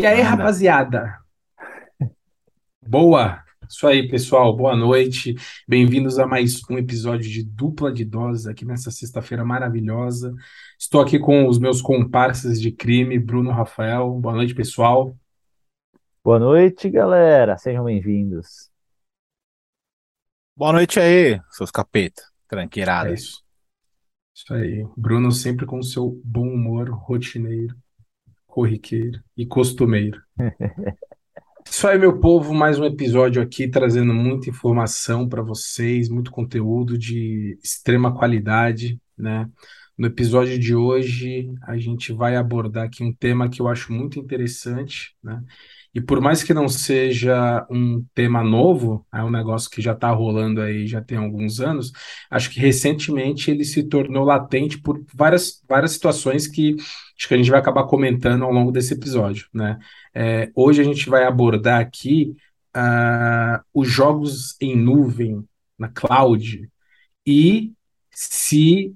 E aí, rapaziada? Boa! Isso aí, pessoal. Boa noite. Bem-vindos a mais um episódio de Dupla de Doses aqui nessa sexta-feira maravilhosa. Estou aqui com os meus comparsas de crime, Bruno Rafael. Boa noite, pessoal. Boa noite, galera. Sejam bem-vindos. Boa noite aí, seus capeta, É tranqueirada. isso. Isso aí. Bruno sempre com o seu bom humor rotineiro, corriqueiro e costumeiro. Isso aí, meu povo, mais um episódio aqui trazendo muita informação para vocês, muito conteúdo de extrema qualidade, né? No episódio de hoje, a gente vai abordar aqui um tema que eu acho muito interessante, né? E por mais que não seja um tema novo, é um negócio que já está rolando aí já tem alguns anos, acho que recentemente ele se tornou latente por várias, várias situações que acho que a gente vai acabar comentando ao longo desse episódio, né? É, hoje a gente vai abordar aqui ah, os jogos em nuvem, na cloud, e se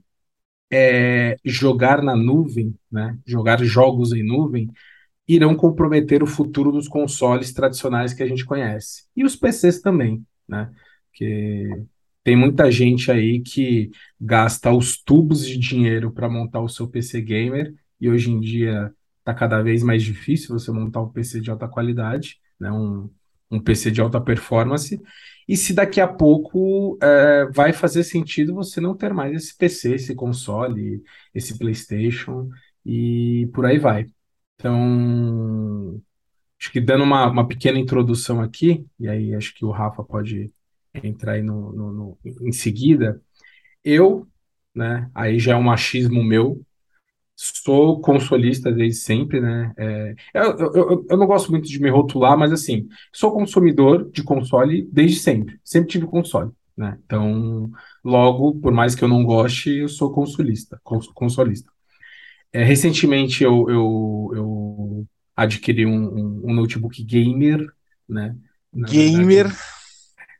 é, jogar na nuvem, né? Jogar jogos em nuvem irão comprometer o futuro dos consoles tradicionais que a gente conhece. E os PCs também, né? Porque tem muita gente aí que gasta os tubos de dinheiro para montar o seu PC gamer, e hoje em dia está cada vez mais difícil você montar um PC de alta qualidade, né? Um, um PC de alta performance. E se daqui a pouco é, vai fazer sentido você não ter mais esse PC, esse console, esse PlayStation e por aí vai. Então, acho que dando uma, uma pequena introdução aqui, e aí acho que o Rafa pode entrar aí no, no- no- em seguida. Eu, né, aí já é um machismo meu, sou consolista desde sempre, né? É, eu, eu, eu, não gosto muito de me rotular, mas assim, sou consumidor de console desde sempre, sempre tive console, né? Então, logo, por mais que eu não goste, eu sou consolista, cons- consolista. É, recentemente eu, eu, eu adquiri um, um, notebook gamer, né? Na Gamer, verdade,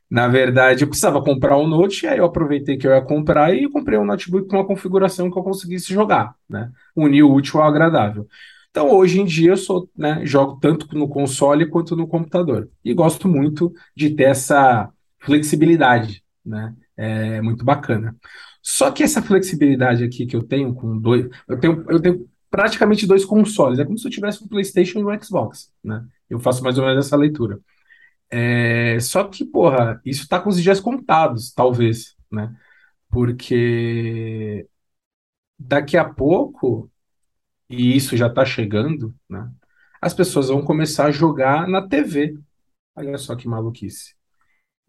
na verdade, eu precisava comprar um note, aí eu aproveitei que eu ia comprar e comprei um notebook com uma configuração que eu conseguisse jogar, né? Unir o útil ao agradável. Então, hoje em dia, eu sou, né, jogo tanto no console quanto no computador. E gosto muito de ter essa flexibilidade, né? É muito bacana. Só que essa flexibilidade aqui que eu tenho com dois, eu tenho, eu tenho praticamente dois consoles. É como se eu tivesse um PlayStation e um Xbox, né? Eu faço mais ou menos essa leitura. É, só que, porra, isso tá com os dias contados, talvez, né? Porque daqui a pouco, e isso já tá chegando, né? As pessoas vão começar a jogar na TV. Olha só que maluquice.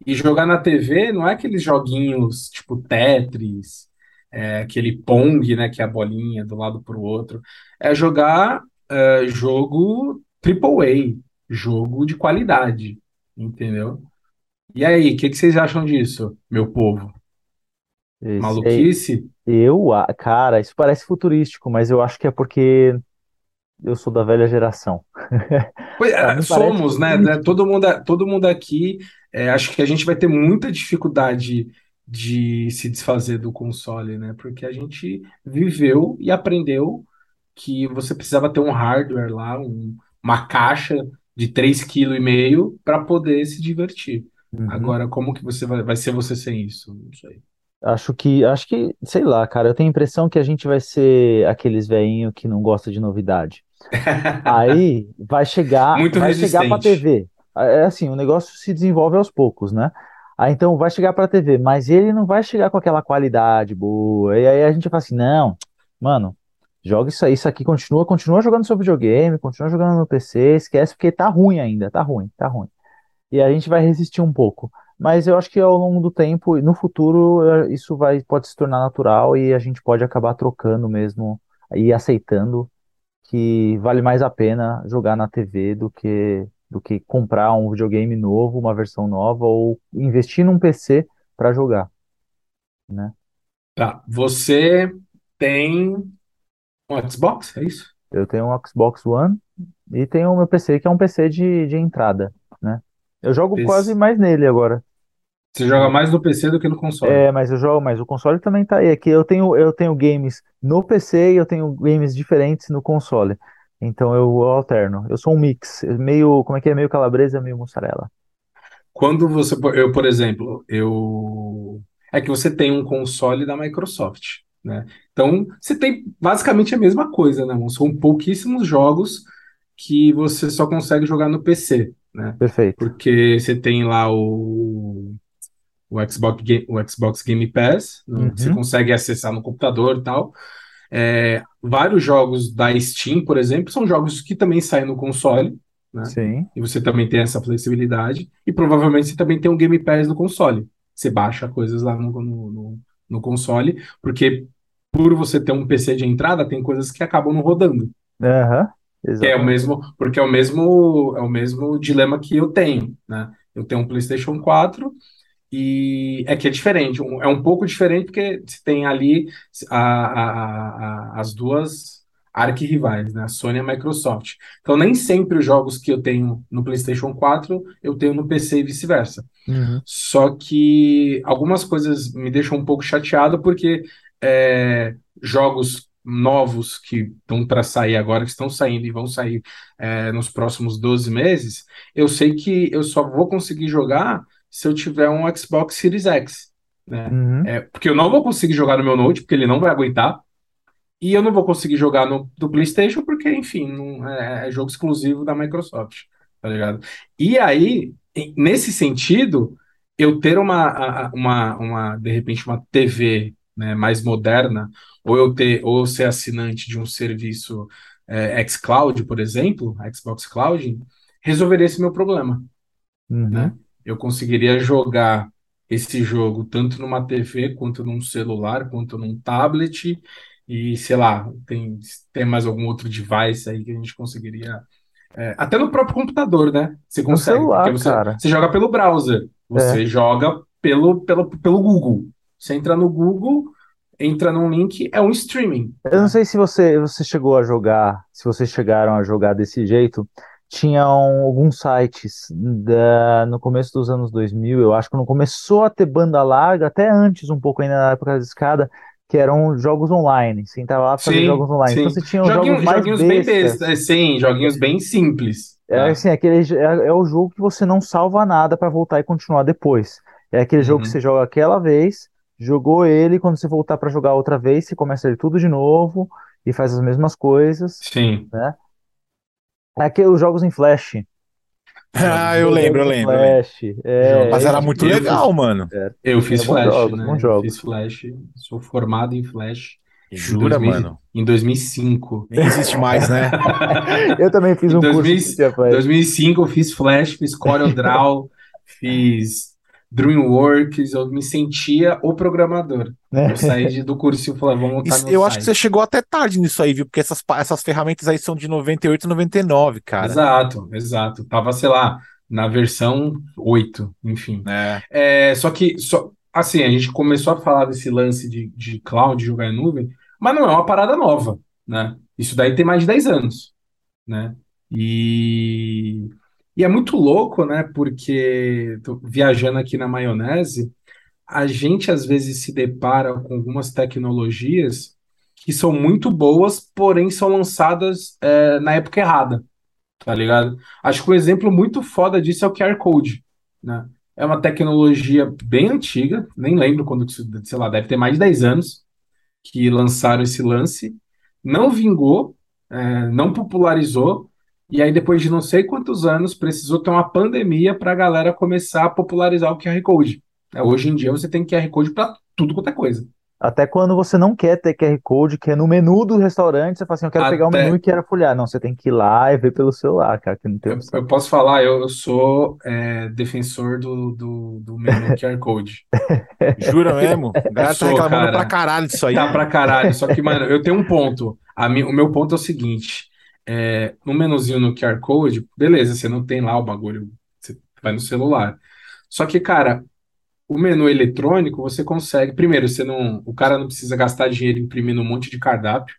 E jogar na TV não é aqueles joguinhos tipo Tetris, é, aquele Pong, né, que é a bolinha do lado pro outro. É jogar é, jogo AAA, jogo de qualidade, entendeu? E aí, o que que vocês acham disso, meu povo? Esse Maluquice? eu, a- cara, isso parece futurístico, mas eu acho que é porque eu sou da velha geração. Pois é, somos, né? Todo mundo, todo mundo aqui, é, acho que a gente vai ter muita dificuldade de se desfazer do console, né? Porque a gente viveu e aprendeu que você precisava ter um hardware lá, um- uma caixa de 3,5 kg para poder se divertir. Uhum. Agora, como que você vai, vai ser você sem isso? Não sei. Acho que, acho que, sei lá, cara, eu tenho a impressão que a gente vai ser aqueles velhinhos que não gosta de novidade. Aí vai chegar, Muito vai chegar para resistente. TV. É assim, o negócio se desenvolve aos poucos, né? Aí então vai chegar para TV, mas ele não vai chegar com aquela qualidade boa. E aí a gente fala assim, não, mano, joga isso aí, isso aqui continua, continua jogando seu videogame, continua jogando no PC, esquece porque tá ruim ainda, tá ruim, tá ruim. E a gente vai resistir um pouco. Mas eu acho que ao longo do tempo, no futuro, eh, isso vai, pode se tornar natural e a gente pode acabar trocando mesmo e aceitando que vale mais a pena jogar na TV do que, do que comprar um videogame novo, uma versão nova, ou investir num PC para jogar, né? Tá, você tem um Xbox, é isso? Eu tenho um Xbox One e tenho o meu PC, que é um PC de, de entrada, né? Eu jogo PC. quase mais nele agora. Você joga mais no PC do que no console. É, mas eu jogo, mas o console também tá aí. É que eu tenho, eu tenho games no PC e eu tenho games diferentes no console. Então eu, alterno. Eu sou um mix, meio, como é que é? Meio calabresa, meio mussarela. Quando você, eu, por exemplo, eu é que você tem um console da Microsoft, né? Então, você tem basicamente a mesma coisa, né? São pouquíssimos jogos que você só consegue jogar no PC, né? Perfeito. Porque você tem lá o, o Xbox, Ga- o Xbox Game Pass, né, que você Uhum. consegue acessar no computador e tal. É, vários jogos da Steam, por exemplo, são jogos que também saem no console, né? Sim. E você também tem essa flexibilidade. E provavelmente você também tem um Game Pass no console. Você baixa coisas lá no, no, no- console, porque por você ter um PC de entrada, tem coisas que acabam não rodando. Que é o mesmo, porque é o mesmo, é o mesmo dilema que eu tenho, né? Eu tenho um PlayStation 4 e é que é diferente, é um pouco diferente porque você tem ali a- a- a- as duas arquirrivais, né? A Sony e a Microsoft. Então nem sempre os jogos que eu tenho no PlayStation 4 eu tenho no PC e vice-versa. Uhum. Só que algumas coisas me deixam um pouco chateado porque é, jogos novos que estão para sair agora, que estão saindo e vão sair é, nos próximos 12 meses, eu sei que eu só vou conseguir jogar se eu tiver um Xbox Series X, né? Uhum. É, porque eu não vou conseguir jogar no meu Note, porque ele não vai aguentar. E eu não vou conseguir jogar no do PlayStation porque, enfim, não, é, é jogo exclusivo da Microsoft, tá ligado? E aí, nesse sentido, eu ter uma, uma, uma, de repente, uma TV, né, mais moderna, ou eu ter, ou eu ser assinante de um serviço é, xCloud, por exemplo, Xbox Cloud, resolveria esse meu problema né? Eu conseguiria jogar esse jogo tanto numa TV, quanto num celular, quanto num tablet, e sei lá, tem, tem mais algum outro device aí que a gente conseguiria. é, até no próprio computador, né? Você No consegue, porque celular, você, cara. você joga pelo browser, você É. joga pelo, pelo, pelo Google. Você entra no Google, entra num link, é um streaming. Eu não sei se você, você chegou a jogar, se vocês chegaram a jogar desse jeito. Tinham alguns sites da, no começo dos anos 2000, eu acho que quando começou a ter banda larga, até antes, um pouco ainda na época da escada, que eram jogos online. Você entrava lá fazer Sim, jogos online. Então sim. você tinha Joguinho- jogos mais joguinhos bem bestas. bestas, sim, joguinhos bem simples. É tá? assim, aquele, é, é o jogo que você não salva nada para voltar e continuar depois. É aquele jogo que Uhum. você joga aquela vez, jogou ele, quando você voltar para jogar outra vez, você começa ele tudo de novo e faz as mesmas coisas. Sim. É aqueles jogos em flash. Ah, eu lembro, eu em lembro, eu lembro. Flash. É, Mas é era muito Eu legal, mano. Eu fiz É, Flash, jogos, né? Eu jogos. fiz Flash, sou formado em Flash em Jura, 2000 mano? em 2005. Nem existe mais, né? Eu também fiz Em um curso 2000 de tinha Flash. 2005 eu fiz Flash, fiz CorelDRAW, fiz DreamWorks, eu me sentia o programador. Eu saí de- do cursinho e falei, vamos montar Isso- eu acho que você site. chegou até tarde nisso aí, viu? Porque essas, essas ferramentas aí são de 98 e 99, cara. Exato, exato. Tava, sei lá, na versão 8, enfim. É. É, só que, só, assim, a gente começou a falar desse lance de, de cloud, jogar em nuvem, mas não é uma parada nova, né? Isso daí tem mais de 10 anos, né? E, e é muito louco, né? Porque, viajando aqui na maionese, a gente às vezes se depara com algumas tecnologias que são muito boas, porém são lançadas, é, na época errada tá ligado? Acho que um exemplo muito foda disso é o QR Code, né? É uma tecnologia bem antiga, nem lembro quando, sei lá, deve ter mais de 10 anos que lançaram esse lance, não vingou, é, não popularizou, e aí depois de não sei quantos anos precisou ter uma pandemia para a galera começar a popularizar o QR Code. É, hoje em dia você tem QR Code para tudo quanto é coisa. Até quando você não quer ter QR Code, que é no menu do restaurante, você fala assim, eu quero pegar o Até- menu e quero folhear. Não, você tem que ir lá e ver pelo celular, cara, que não tem Eu, eu posso falar, eu, eu sou é, defensor do, do, do menu QR Code. Jura mesmo? Galera tá reclamando cara. pra caralho disso aí. Tá pra caralho. Só que, mano, eu tenho um ponto. A mi- o meu ponto é o seguinte: é, no menuzinho no QR Code, beleza, você não tem lá o bagulho, você vai no celular. Só que, cara, o menu eletrônico você consegue. Primeiro, você não, o cara não precisa gastar dinheiro imprimindo um monte de cardápio.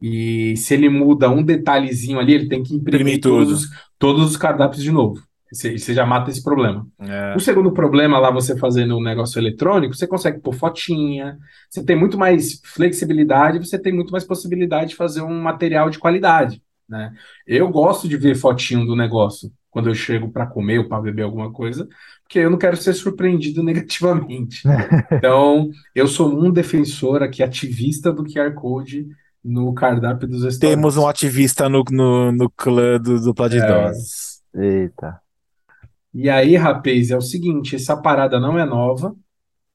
E se ele muda um detalhezinho ali, ele tem que imprimir todos todos os cardápios de novo. Você, você já mata esse problema. É. O segundo problema lá, você fazendo um negócio eletrônico, você consegue pôr fotinha, você tem muito mais flexibilidade, você tem muito mais possibilidade de fazer um material de qualidade, né? Eu gosto de ver fotinho do negócio quando eu chego para comer ou para beber alguma coisa, porque eu não quero ser surpreendido negativamente. Então, eu sou um defensor aqui, ativista do QR Code no cardápio dos restaurantes. Temos um ativista no, no, no clã do dupla de É. Eita. E aí, rapaz, é o seguinte, essa parada não é nova,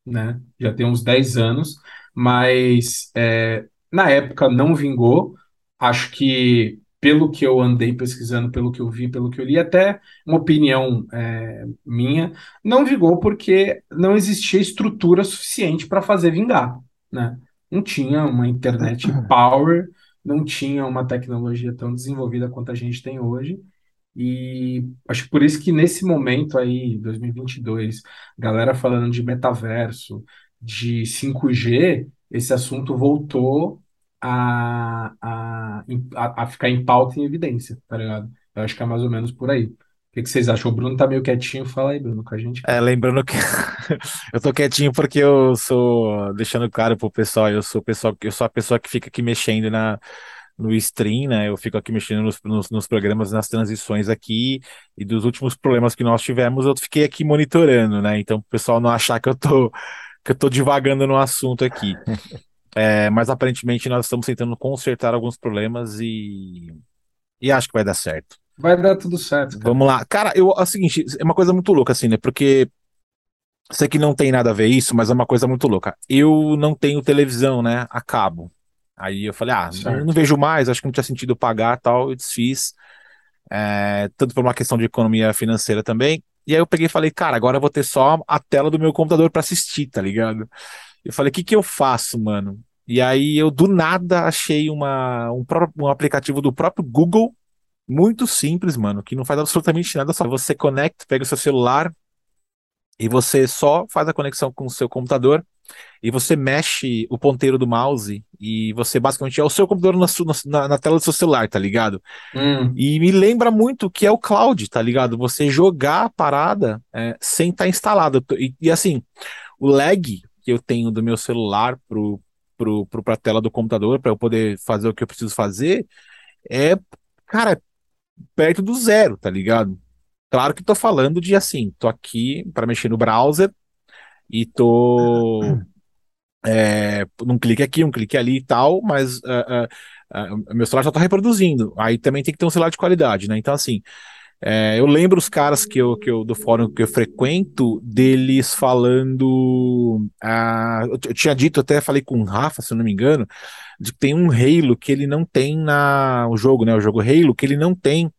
né? Já tem uns 10 anos, mas é, na época não vingou. Acho que, pelo que eu andei pesquisando, pelo que eu vi, pelo que eu li, até uma opinião é, minha, não vingou porque não existia estrutura suficiente para fazer vingar, né? Não tinha uma internet power, não tinha uma tecnologia tão desenvolvida quanto a gente tem hoje. E acho que por isso que nesse momento aí, 2022, galera falando de metaverso, de 5G, esse assunto voltou a, a, a, ficar em pauta e em evidência, tá ligado? Eu acho que é mais ou menos por aí. O que que vocês acham? O Bruno tá meio quietinho, fala aí, Bruno, com a gente. É, lembrando que eu tô quietinho porque eu sou, deixando claro pro pessoal, eu sou o pessoal, eu sou a pessoa que fica aqui mexendo na, no stream, né? Eu fico aqui mexendo nos, nos, nos programas, nas transições aqui, e dos últimos problemas que nós tivemos, eu fiquei aqui monitorando, né? Então, o pessoal não achar que eu tô, que eu tô divagando no assunto aqui. É, mas aparentemente nós estamos tentando consertar alguns problemas e, e acho que vai dar certo. Vai dar tudo certo, cara. Vamos lá. Cara, eu, é o seguinte, é uma coisa muito louca, assim, né? Porque sei que não tem nada a ver isso, mas é uma coisa muito louca. Eu não tenho televisão, né? A cabo. Aí eu falei, ah, Certo. não vejo mais, acho que não tinha sentido pagar tal, eu desfiz. É, tanto por uma questão de economia financeira também. E aí eu peguei e falei, cara, agora eu vou ter só a tela do meu computador pra assistir, tá ligado? Eu falei, o que que eu faço, mano? E aí eu do nada achei uma, um, um aplicativo do próprio Google, muito simples, mano, que não faz absolutamente nada, só você conecta, pega o seu celular e você só faz a conexão com o seu computador e você mexe o ponteiro do mouse e você basicamente é o seu computador na, na, na tela do seu celular, tá ligado? Hum, E me lembra muito que é o cloud, tá ligado? Você jogar a parada é, sem estar instalado. E, e, assim, o lag que eu tenho do meu celular pro, pro, pro, pra tela do computador, para eu poder fazer o que eu preciso fazer, é, cara, perto do zero, tá ligado? Claro que tô falando de assim, tô aqui para mexer no browser e tô é, num clique aqui, um clique ali e tal, mas ah, ah, ah, meu celular já tá reproduzindo. Aí também tem que ter um celular de qualidade, né? Então, assim, é, eu lembro os caras que eu, que eu, do fórum que eu frequento, deles falando. ah, eu, tinha dito, até falei com o Rafa, se eu não me engano, de que tem um Halo que ele não tem na. O jogo, né? O jogo Halo, que ele não tem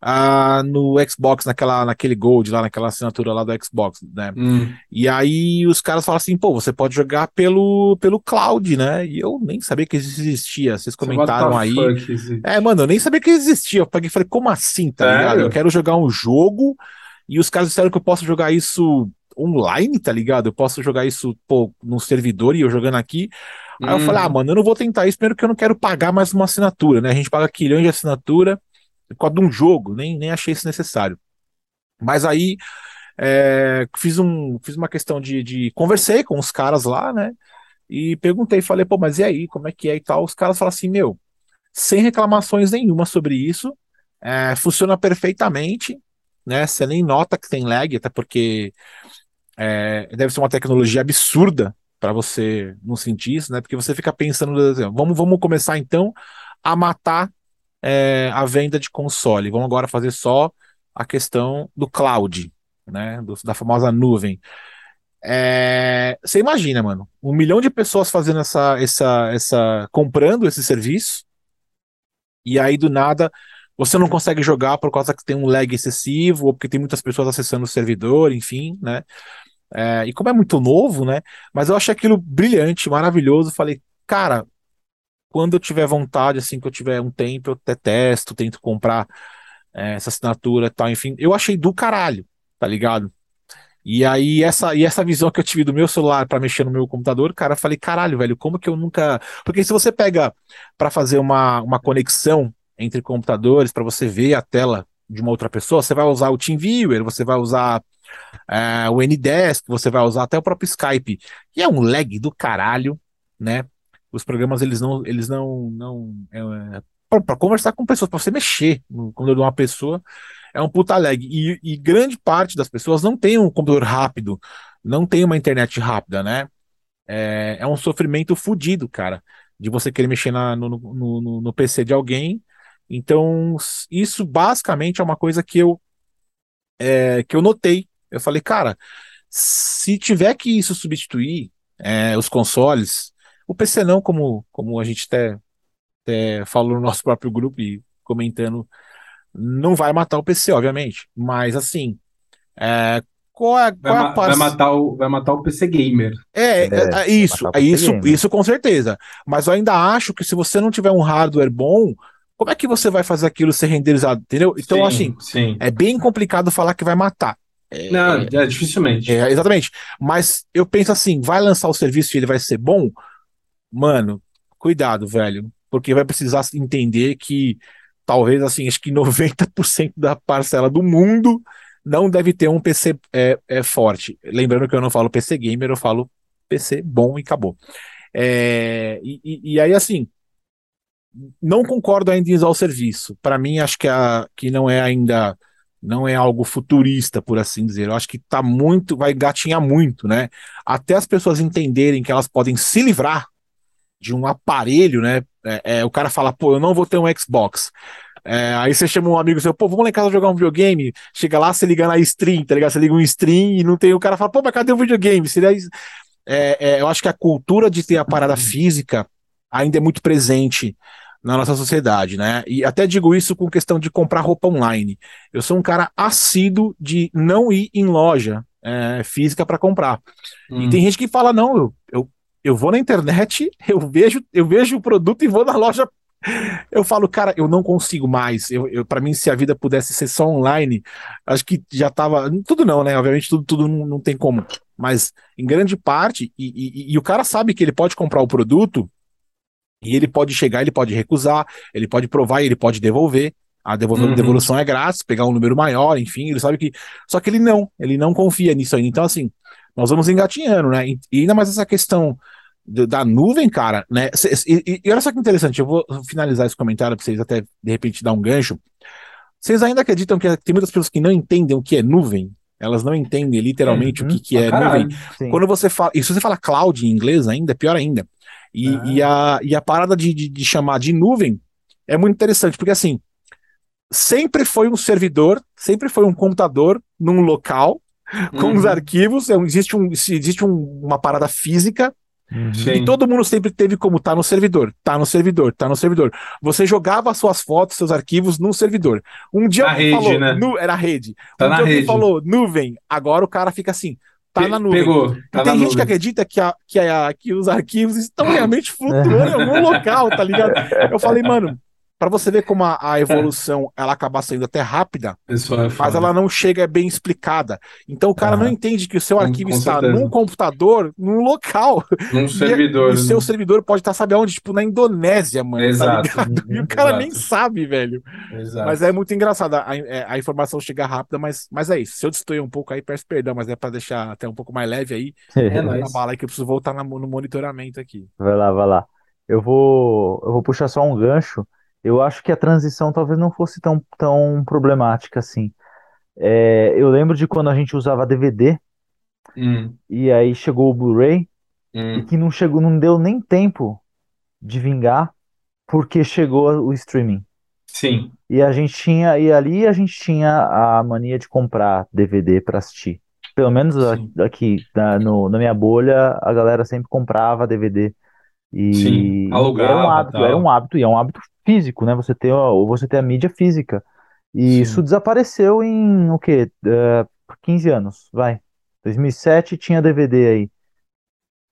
ah, no Xbox, naquela, naquele Gold lá, naquela assinatura lá do Xbox, né? hum. E aí os caras falam assim, pô, você pode jogar pelo, pelo cloud, né? E eu nem sabia que isso existia. Vocês comentaram aí. fuck? É, mano, eu nem sabia que existia. Eu peguei e falei, como assim, tá Sério? ligado? Eu quero jogar um jogo e os caras disseram que eu posso jogar isso online, tá ligado? Eu posso jogar isso, pô, num servidor e eu jogando aqui. Aí eu falei, ah, Hum. mano, eu não vou tentar isso, primeiro que eu não quero pagar mais uma assinatura, né? A gente paga quilhões de assinatura por causa de um jogo, nem, nem achei isso necessário. Mas aí é, fiz, um, fiz uma questão de, de. Conversei com os caras lá, né? E perguntei, falei, pô, mas e aí, como é que é e tal? Os caras falaram assim, meu, sem reclamações nenhuma sobre isso, é, funciona perfeitamente, né? Você nem nota que tem lag, até porque é, deve ser uma tecnologia absurda para você não sentir isso, né? Porque você fica pensando, vamos, vamos começar então a matar é, a venda de console. Vamos agora fazer só a questão do cloud, né? do- da famosa nuvem. É, você imagina, mano, um milhão de pessoas fazendo essa, essa, essa, comprando esse serviço, e aí do nada você não consegue jogar por causa que tem um lag excessivo, ou porque tem muitas pessoas acessando o servidor, enfim, né? É, e como é muito novo, né? Mas eu achei aquilo brilhante, maravilhoso. Falei, cara, quando eu tiver vontade, assim, que eu tiver um tempo, eu até testo, tento comprar é, essa assinatura e tal, enfim. Eu achei do caralho, tá ligado? E aí, essa, e essa visão que eu tive do meu celular para mexer no meu computador, cara, eu falei, caralho, velho, como que eu nunca. Porque se você pega para fazer uma, uma conexão entre computadores, para você ver a tela de uma outra pessoa, você vai usar o TeamViewer, você vai usar é, o Ndesk, você vai usar até o próprio Skype, e é um lag do caralho, né? Os programas eles não, eles não, não é, para conversar com pessoas, para você mexer no computador de uma pessoa, é um puta lag. E, e, grande parte das pessoas não tem um computador rápido, não tem uma internet rápida, né? É, é um sofrimento fodido, cara, de você querer mexer na, no, no, no, no PC de alguém. Então, isso basicamente é uma coisa que eu, é, que eu notei. Eu falei, cara, se tiver que isso substituir é, os consoles, o PC não, como, como a gente até, até falou no nosso próprio grupo e comentando, não vai matar o PC, obviamente. Mas assim, é, qual é, qual vai, é vai, matar o, vai matar o PC gamer. É, é, é isso, é isso, isso com certeza. Mas eu ainda acho que se você não tiver um hardware bom, como é que você vai fazer aquilo ser renderizado, entendeu? Então, sim, assim, sim. é bem complicado falar que vai matar. É, não, é, dificilmente. É, exatamente. Mas eu penso assim, vai lançar o serviço e ele vai ser bom? Mano, cuidado, velho. Porque vai precisar entender que talvez, assim, acho que 90% da parcela do mundo não deve ter um PC é, é, forte. Lembrando que eu não falo PC gamer, eu falo PC bom e acabou. É, e, e, aí, assim, não concordo ainda em usar o serviço. Para mim, acho que, a, que não é ainda não é algo futurista, por assim dizer. Eu acho que tá muito, vai gatinhar muito, né? Até as pessoas entenderem que elas podem se livrar de um aparelho, né? É, é, o cara fala, pô, eu não vou ter um Xbox. É, aí você chama um amigo seu, pô, vamos lá em casa jogar um videogame. Chega lá, você liga na stream, tá ligado? Você liga um stream e não tem. O cara fala, pô, mas cadê o videogame? Seria, é, é, eu acho que a cultura de ter a parada física ainda é muito presente na nossa sociedade, né? E até digo isso com questão de comprar roupa online. Eu sou um cara assíduo de não ir em loja é, física para comprar. Hum. E tem gente que fala, não, eu, eu, eu vou na internet, eu vejo, eu vejo o produto e vou na loja. Eu falo, cara, eu não consigo mais. Eu, eu para mim, se a vida pudesse ser só online, acho que já tava. Tudo não, né? Obviamente, tudo, tudo não, não tem como. Mas em grande parte, e, e, e o cara sabe que ele pode comprar o produto e ele pode chegar, ele pode recusar, ele pode provar e ele pode devolver. A devolução, uhum. devolução é grátis, pegar um número maior, enfim, ele sabe que. Só que ele não, ele não confia nisso ainda. Então, assim, nós vamos engatinhando, né? E, ainda mais essa questão da nuvem, cara, né? E, e, olha só que interessante, eu vou finalizar esse comentário para vocês até de repente dar um gancho. Vocês ainda acreditam que tem muitas pessoas que não entendem o que é nuvem? Elas não entendem literalmente uhum. o que, que é nuvem. Sim. Quando você fala. E se você fala cloud em inglês ainda, é pior ainda. E, ah. e, a, e a parada de, de, de chamar de nuvem é muito interessante, porque assim, sempre foi um servidor, sempre foi um computador num local com uhum. os arquivos, é existe, um, existe um, uma parada física uhum. e todo mundo sempre teve como tá no servidor, tá no servidor, tá no servidor. Você jogava suas fotos, seus arquivos num servidor. Um dia na rede, falou, né? nu, era rede. Tá um dia rede. falou nuvem, agora o cara fica assim, tá na nuvem. Pegou, tá tem gente nuvem. que acredita que, a, que, a, que os arquivos estão realmente flutuando em algum local, tá ligado? Eu falei, mano, para você ver como a, a, evolução ela acaba sendo até rápida, é mas ela não chega bem explicada. Então o cara não entende que o seu arquivo com está certeza. num computador, num local. Num servidor. E, o seu né? servidor pode estar, sabe aonde? Tipo, na Indonésia, mano. Tá Exato. Tá e o cara Exato. nem sabe, velho. Exato. Mas é muito engraçado. A, a, é, a, informação chega rápida, mas, mas é isso. Se eu destoei um pouco aí, peço perdão, mas é para deixar até um pouco mais leve aí. É, é bala aí que eu preciso voltar na, no monitoramento aqui. Vai lá, vai lá. Eu vou, eu vou puxar só um gancho eu acho que a transição talvez não fosse tão, tão problemática assim. É, eu lembro de quando a gente usava DVD hum. e aí chegou o Blu-ray hum. e que não chegou, não deu nem tempo de vingar porque chegou o streaming. Sim. E a gente tinha e ali a gente tinha a mania de comprar DVD para assistir. Pelo menos Sim. aqui na, no, na minha bolha a galera sempre comprava DVD e Sim, alugava, era um hábito, tal. era um hábito e é um hábito físico, né? Você ter, ou você ter a mídia física. E Sim. isso desapareceu em o quê? Uh, 15 anos, vai. 2007 tinha DVD aí.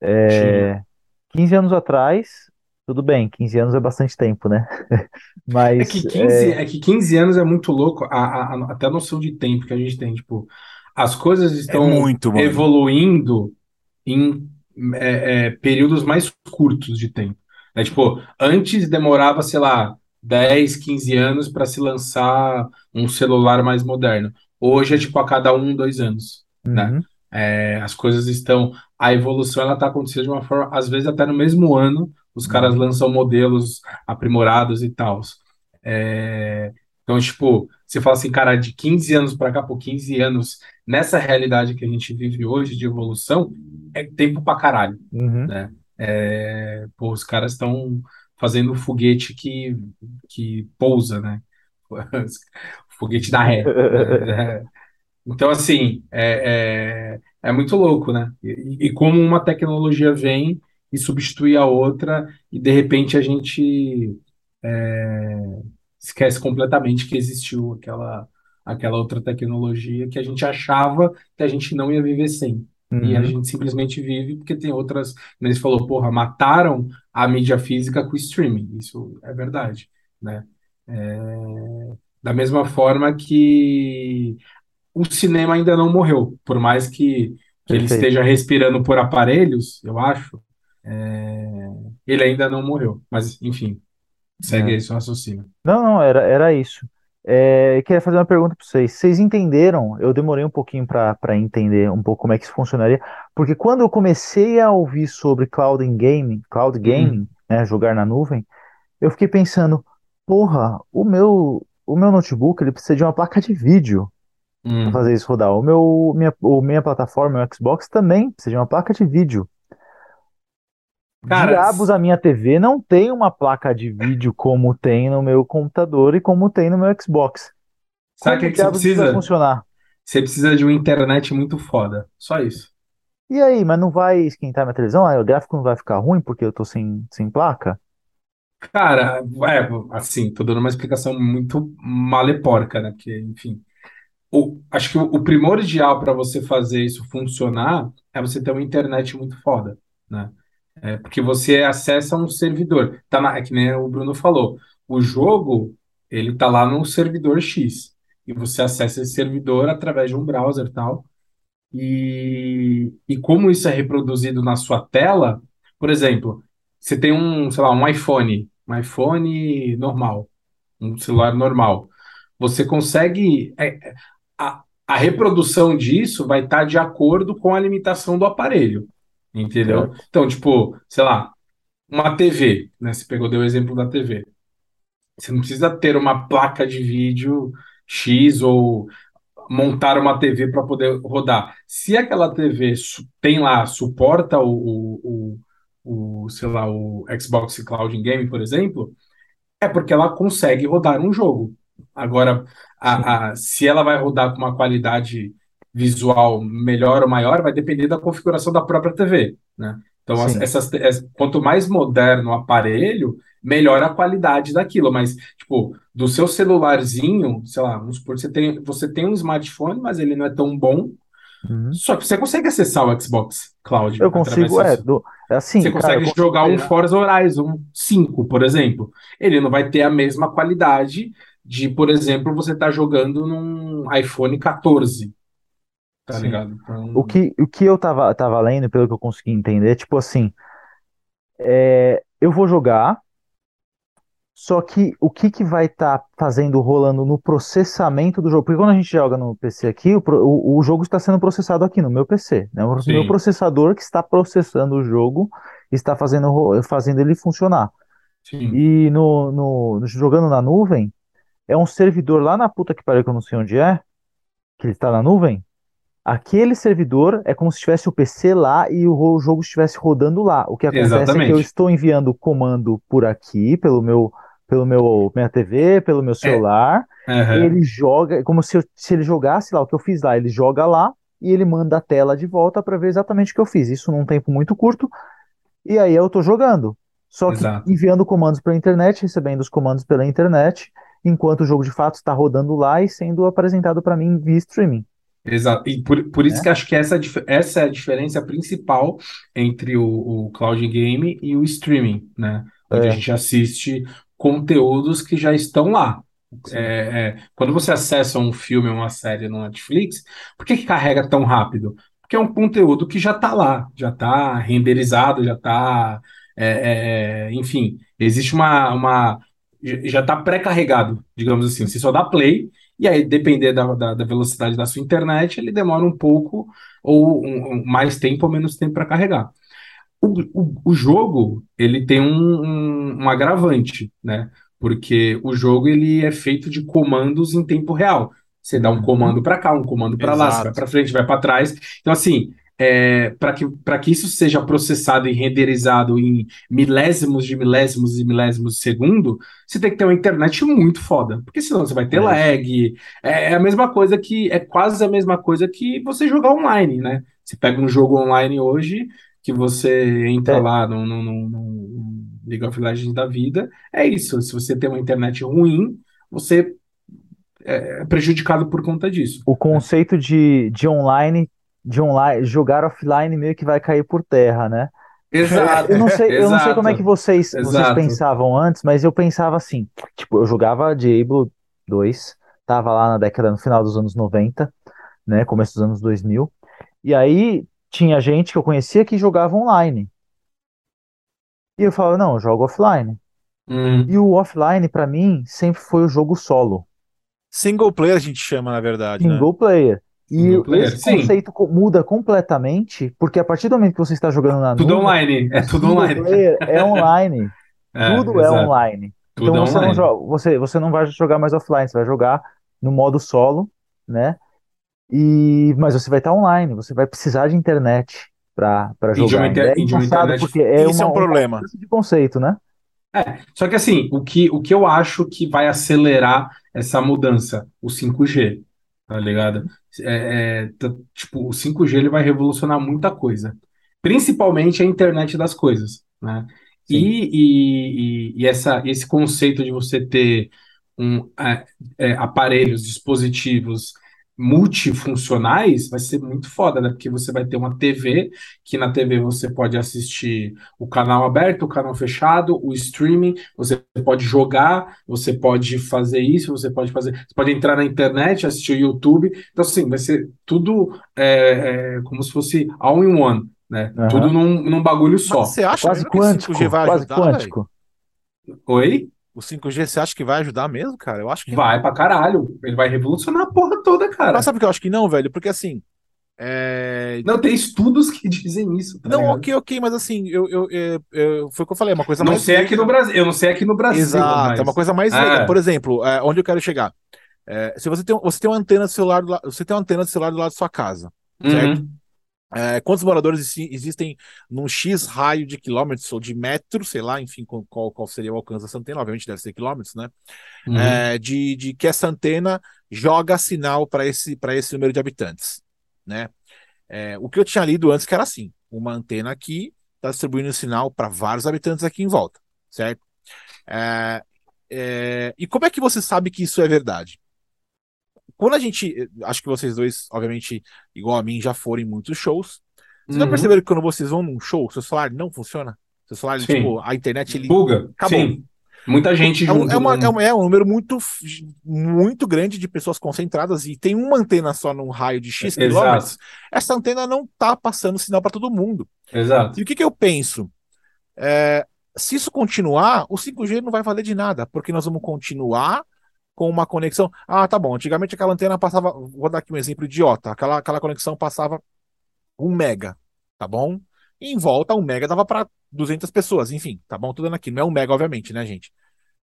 É, 15 anos atrás, tudo bem, 15 anos é bastante tempo, né? Mas é que 15, é... é que 15 anos é muito louco, a, a, a, até a noção de tempo que a gente tem, tipo, as coisas é estão é muito, evoluindo em períodos mais curtos de tempo. É tipo, antes demorava, sei lá, 10, 15 anos para se lançar um celular mais moderno. Hoje é tipo a cada um, dois anos, né? Uhum. É, as coisas estão. A evolução ela está acontecendo de uma forma, às vezes até no mesmo ano, os caras uhum. lançam modelos aprimorados e tal. É, então, tipo, você fala assim, cara, de 15 anos para cá, por 15 anos, nessa realidade que a gente vive hoje de evolução, é tempo pra caralho, Uhum. né? É, pô, os caras estão fazendo foguete que, que pousa, né? Foguete da ré, né? Então, assim, é, é, é muito louco, né? E, e como uma tecnologia vem e substitui a outra, e de repente a gente é, esquece completamente que existiu aquela, aquela outra tecnologia que a gente achava que a gente não ia viver sem. E a Uhum. gente simplesmente vive porque tem outras. Né, você falou, porra, mataram a mídia física com o streaming. Isso é verdade, né? É, da mesma forma que o cinema ainda não morreu, por mais que, que ele esteja respirando por aparelhos, eu acho, é, ele ainda não morreu. Mas, enfim, segue É. aí seu raciocínio. Não, não, era, era isso. É, eu queria fazer uma pergunta para vocês. Vocês entenderam? Eu demorei um pouquinho para entender um pouco como é que isso funcionaria, porque quando eu comecei a ouvir sobre cloud gaming, cloud gaming, Hum, né, jogar na nuvem, eu fiquei pensando, porra, o meu o meu notebook ele precisa de uma placa de vídeo para hum. fazer isso rodar. O meu minha, o minha plataforma, o Xbox também precisa de uma placa de vídeo. Cara, Diabos, a minha TV não tem uma placa de vídeo como tem no meu computador e como tem no meu Xbox. sabe o que que você precisa? funcionar? Você precisa de uma internet muito foda. Só isso. E aí, mas não vai esquentar minha televisão? Ah, o gráfico não vai ficar ruim porque eu tô sem, sem placa? Cara, é, assim, tô dando uma explicação muito maleporca, né? Porque, enfim. O, acho que o, o primordial para você fazer isso funcionar é você ter uma internet muito foda, né? É, porque você acessa um servidor. Tá na, é que nem o Bruno falou. O jogo, ele tá lá no servidor X. E você acessa esse servidor através de um browser tal. E, e como isso é reproduzido na sua tela, por exemplo, você tem um, sei lá, um iPhone, um iPhone normal, um celular normal. Você consegue. é, a, a reprodução disso vai estar de acordo com a limitação do aparelho. Entendeu? Certo. Então, tipo, sei lá, uma TV, né? Você pegou, deu o exemplo da TV. Você não precisa ter uma placa de vídeo X ou montar uma TV para poder rodar. Se aquela TV tem lá, suporta o, o, o, sei lá, o Xbox Cloud Game, por exemplo, é porque ela consegue rodar um jogo. Agora, a, a, se ela vai rodar com uma qualidade visual melhor ou maior, vai depender da configuração da própria TV, né? Então, as- essas, es- quanto mais moderno o aparelho, melhor a qualidade daquilo. Mas, tipo, do seu celularzinho, sei lá, vamos supor você tem, você tem um smartphone, mas ele não é tão bom, Uhum. só que você consegue acessar o Xbox Cloud Eu consigo, é, do, você assim, cara, eu consegue jogar um. Forza Horizon 5, por exemplo. Ele não vai ter a mesma qualidade de, por exemplo, você estar jogando num iPhone 14, tá Sim. ligado? O Então, que, o que eu tava, tava lendo, pelo que eu consegui entender, tipo assim, é, eu vou jogar. Só que o que que vai estar fazendo, rolando no processamento do jogo? Porque quando a gente joga no PC aqui, o, o, o jogo está sendo processado aqui no meu PC, né? O meu sim, processador que está processando o jogo está fazendo, fazendo ele funcionar. sim, E no, no, no- jogando na nuvem, é um servidor lá na puta que pariu, que eu não sei onde é, que ele está na nuvem. Aquele servidor é como se tivesse o PC lá e o jogo estivesse rodando lá. O que acontece é que eu exatamente. estou enviando o comando por aqui, pelo meu, pelo meu, minha TV, pelo meu É, celular. aham, Ele joga, é como se, eu- se ele jogasse lá o que eu fiz lá, ele joga lá e ele manda a tela de volta para ver exatamente o que eu fiz. Isso num tempo muito curto. E aí eu tô jogando. Só que exato. enviando comandos pela internet, recebendo os comandos pela internet, enquanto o jogo de fato está rodando lá e sendo apresentado para mim via streaming, Exato. E por, por isso né? que acho que essa, é essa é a diferença principal entre o, o cloud game e o streaming, né? Onde a É, gente assiste conteúdos que já estão lá. É, é, quando você acessa um filme ou uma série no Netflix, por que que carrega tão rápido? Porque é um conteúdo que já está lá, já está renderizado, já está. enfim, existe uma, uma. Já está pré-carregado, digamos assim. Você só dá play, e aí, depender da, da, da velocidade da sua internet, ele demora um pouco, ou um- um- mais tempo ou menos tempo para carregar. O, o, o jogo, ele tem um, um, agravante, né? porque o jogo ele é feito de comandos em tempo real. Você dá um comando para cá, um comando para lá, você vai para frente, vai para trás. Então, assim, é, para que, que isso seja processado e renderizado em milésimos de milésimos e milésimos de segundo, você tem que ter uma internet muito foda, porque senão você vai ter é. lag. É, é, a mesma coisa que é quase a mesma coisa que você jogar online, né? Você pega um jogo online hoje que você entra é. lá no, no, no, no League of Legends da vida, é isso. Se você tem uma internet ruim, você é prejudicado por conta disso. O conceito de, de online de online, jogar offline meio que vai cair por terra, né? Exato. Eu não sei, eu não sei como é que vocês, vocês pensavam antes, mas eu pensava assim, tipo, eu jogava Diablo 2, tava lá na década, no final dos anos 90, né, começo dos anos 2000, e aí tinha gente que eu conhecia que jogava online. E eu falava, não, eu jogo offline. Hum. E o offline, para mim, sempre foi o jogo solo. Single player a gente chama, na verdade. Single né? player. E esse Sim. conceito muda completamente, porque a partir do momento que você está jogando na tudo nuvem, online, é tudo online. É online. é, tudo é exato. é online. Tudo então é você, online. Não joga, você, você não vai jogar mais offline, você vai jogar no modo solo, né? E, mas você vai estar online, você vai precisar de internet para jogar. de uma, é de uma internet, porque é isso uma, é um problema. de conceito, né? É, só que assim, o que, o que eu acho que vai acelerar essa mudança, o 5G, tá ligado? É, é, tipo, o 5G ele vai revolucionar muita coisa, principalmente a internet das coisas, né? E, e, e, essa, esse conceito de você ter um, é, é, aparelhos, dispositivos multifuncionais vai ser muito foda, né? Porque você vai ter uma TV, que na TV você pode assistir o canal aberto, o canal fechado, o streaming, você pode jogar, você pode fazer isso, você pode fazer. Você pode entrar na internet, assistir o YouTube. Então, assim, vai ser tudo é, é, como se fosse all in one. Né? Uhum. Tudo num, num bagulho só. Mas você acha quase quântico, que 5G vai quase ajudar, quântico. Oi? O 5G você acha que vai ajudar mesmo, cara? Eu acho que vai não. pra caralho. Ele vai revolucionar a porra toda, cara. Mas sabe por que eu acho que não, velho? Porque assim. É... Não, tem estudos que dizem isso. Tá não, ligado? ok, ok, mas assim, eu, eu, eu, eu, foi o que eu falei, é uma coisa não mais. Sei aqui no Brasil, eu não sei aqui no Brasil. Exato, mas... é uma coisa mais é. Por exemplo, é, onde eu quero chegar. É, se você tem, você tem uma antena de celular do lado, você tem uma antena de celular do lado da sua casa, uhum. certo? É, quantos moradores existem num X raio de quilômetros ou de metros, sei lá, enfim, qual, qual seria o alcance dessa antena? Obviamente deve ser quilômetros, né? Uhum. É, de, de que essa antena joga sinal para esse, esse número de habitantes, né? É, o que eu tinha lido antes que era assim: uma antena aqui está distribuindo sinal para vários habitantes aqui em volta, certo? É, é, e como é que você sabe que isso é verdade? Quando a gente. Acho que vocês dois, obviamente, igual a mim, já foram em muitos shows. Vocês uhum. já perceberam que quando vocês vão num show, seu celular não funciona? Seu celular, Sim. tipo, a internet ele. Buga. Acabou. Sim. Muita gente é, junto. É, uma, né? é, um, é um número muito, muito grande de pessoas concentradas e tem uma antena só num raio de X quilômetros. Essa antena não tá passando sinal para todo mundo. Exato. E o que, que eu penso? É, se isso continuar, o 5G não vai valer de nada, porque nós vamos continuar com uma conexão. Ah, tá bom. Antigamente aquela antena passava. Vou dar aqui um exemplo idiota. Aquela, aquela conexão passava um mega, tá bom? E em volta, um mega dava para 200 pessoas. Enfim, tá bom? Tô dando aqui. Não é um mega, obviamente, né, gente?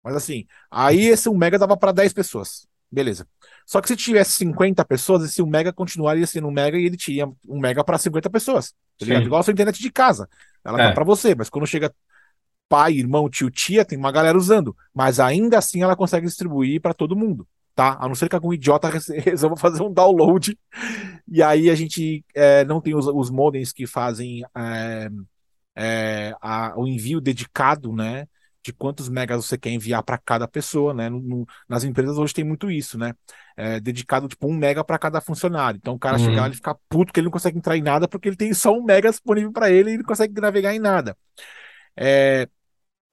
Mas assim, aí esse um mega dava para 10 pessoas. Beleza. Só que se tivesse 50 pessoas, esse um mega continuaria sendo um mega e ele tinha um mega para 50 pessoas. Tá ligado? Igual a sua internet de casa. Ela é. tá para você, mas quando chega pai, irmão, tio, tia, tem uma galera usando, mas ainda assim ela consegue distribuir para todo mundo, tá? A não ser que algum idiota resolva fazer um download e aí a gente é, não tem os, os modems que fazem é, é, a, o envio dedicado, né? De quantos megas você quer enviar para cada pessoa, né? No, no, nas empresas hoje tem muito isso, né? É, dedicado tipo um mega para cada funcionário. Então o cara uhum. chegar e ficar puto que ele não consegue entrar em nada porque ele tem só um mega disponível para ele e ele não consegue navegar em nada. É,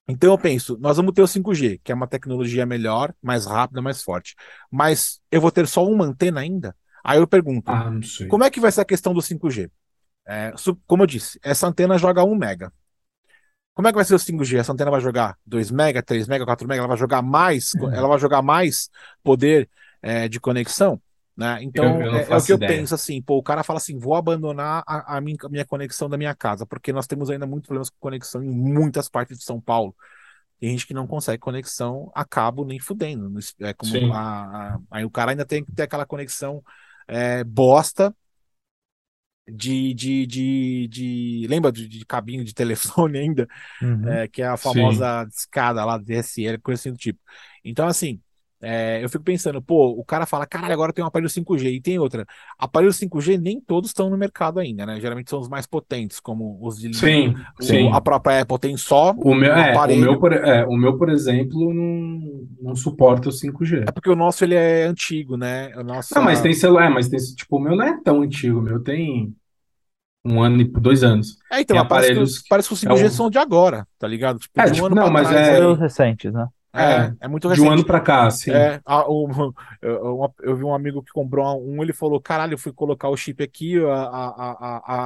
então eu penso, nós vamos ter o 5G, que é uma tecnologia melhor, mais rápida, mais forte. Mas eu vou ter só uma antena ainda? Aí eu pergunto, ah, como é que vai ser a questão do 5G? É, como eu disse, essa antena joga 1 mega. Como é que vai ser o 5G? Essa antena vai jogar 2 mega, 3 mega, 4 mega? Ela vai jogar mais, uhum. ela vai jogar mais poder é, de conexão? Né? Então, eu, eu é, é, o que eu penso assim, pô, o cara fala assim, vou abandonar a, a, minha, a, minha, conexão da minha casa, porque nós temos ainda muitos problemas com conexão em muitas partes de São Paulo. tem gente que não consegue conexão a cabo nem fudendo. É como a, a, aí o cara ainda tem que ter aquela conexão é, bosta de, de, de, de lembra de, de, cabinho de telefone ainda, uhum. é, que é a famosa Sim. escada lá, DSL, coisa assim do tipo. Então, assim, é, eu fico pensando, pô, o cara fala, caralho, agora tem um aparelho 5G e tem outra. Aparelhos 5G nem todos estão no mercado ainda, né? Geralmente são os mais potentes, como os de sim, o, sim. a própria Apple tem só o meu, um é, aparelho. O meu, por, é, o meu, por exemplo, não, não suporta o 5G. É porque o nosso ele é antigo, né? O nosso, não, mas tem celular, mas tem, tipo, o meu não é tão antigo, o meu tem um ano e dois anos. É, então, aparelhos... parece, que, os 5G é um... são de agora, tá ligado? Tipo, é, um tipo, não, mas trás, é... Recentes, né? É, é, é muito recente. De um ano pra cá, sim. É, a, o, eu, eu, vi um amigo que comprou um, ele falou: caralho, eu fui colocar o chip aqui, a, a,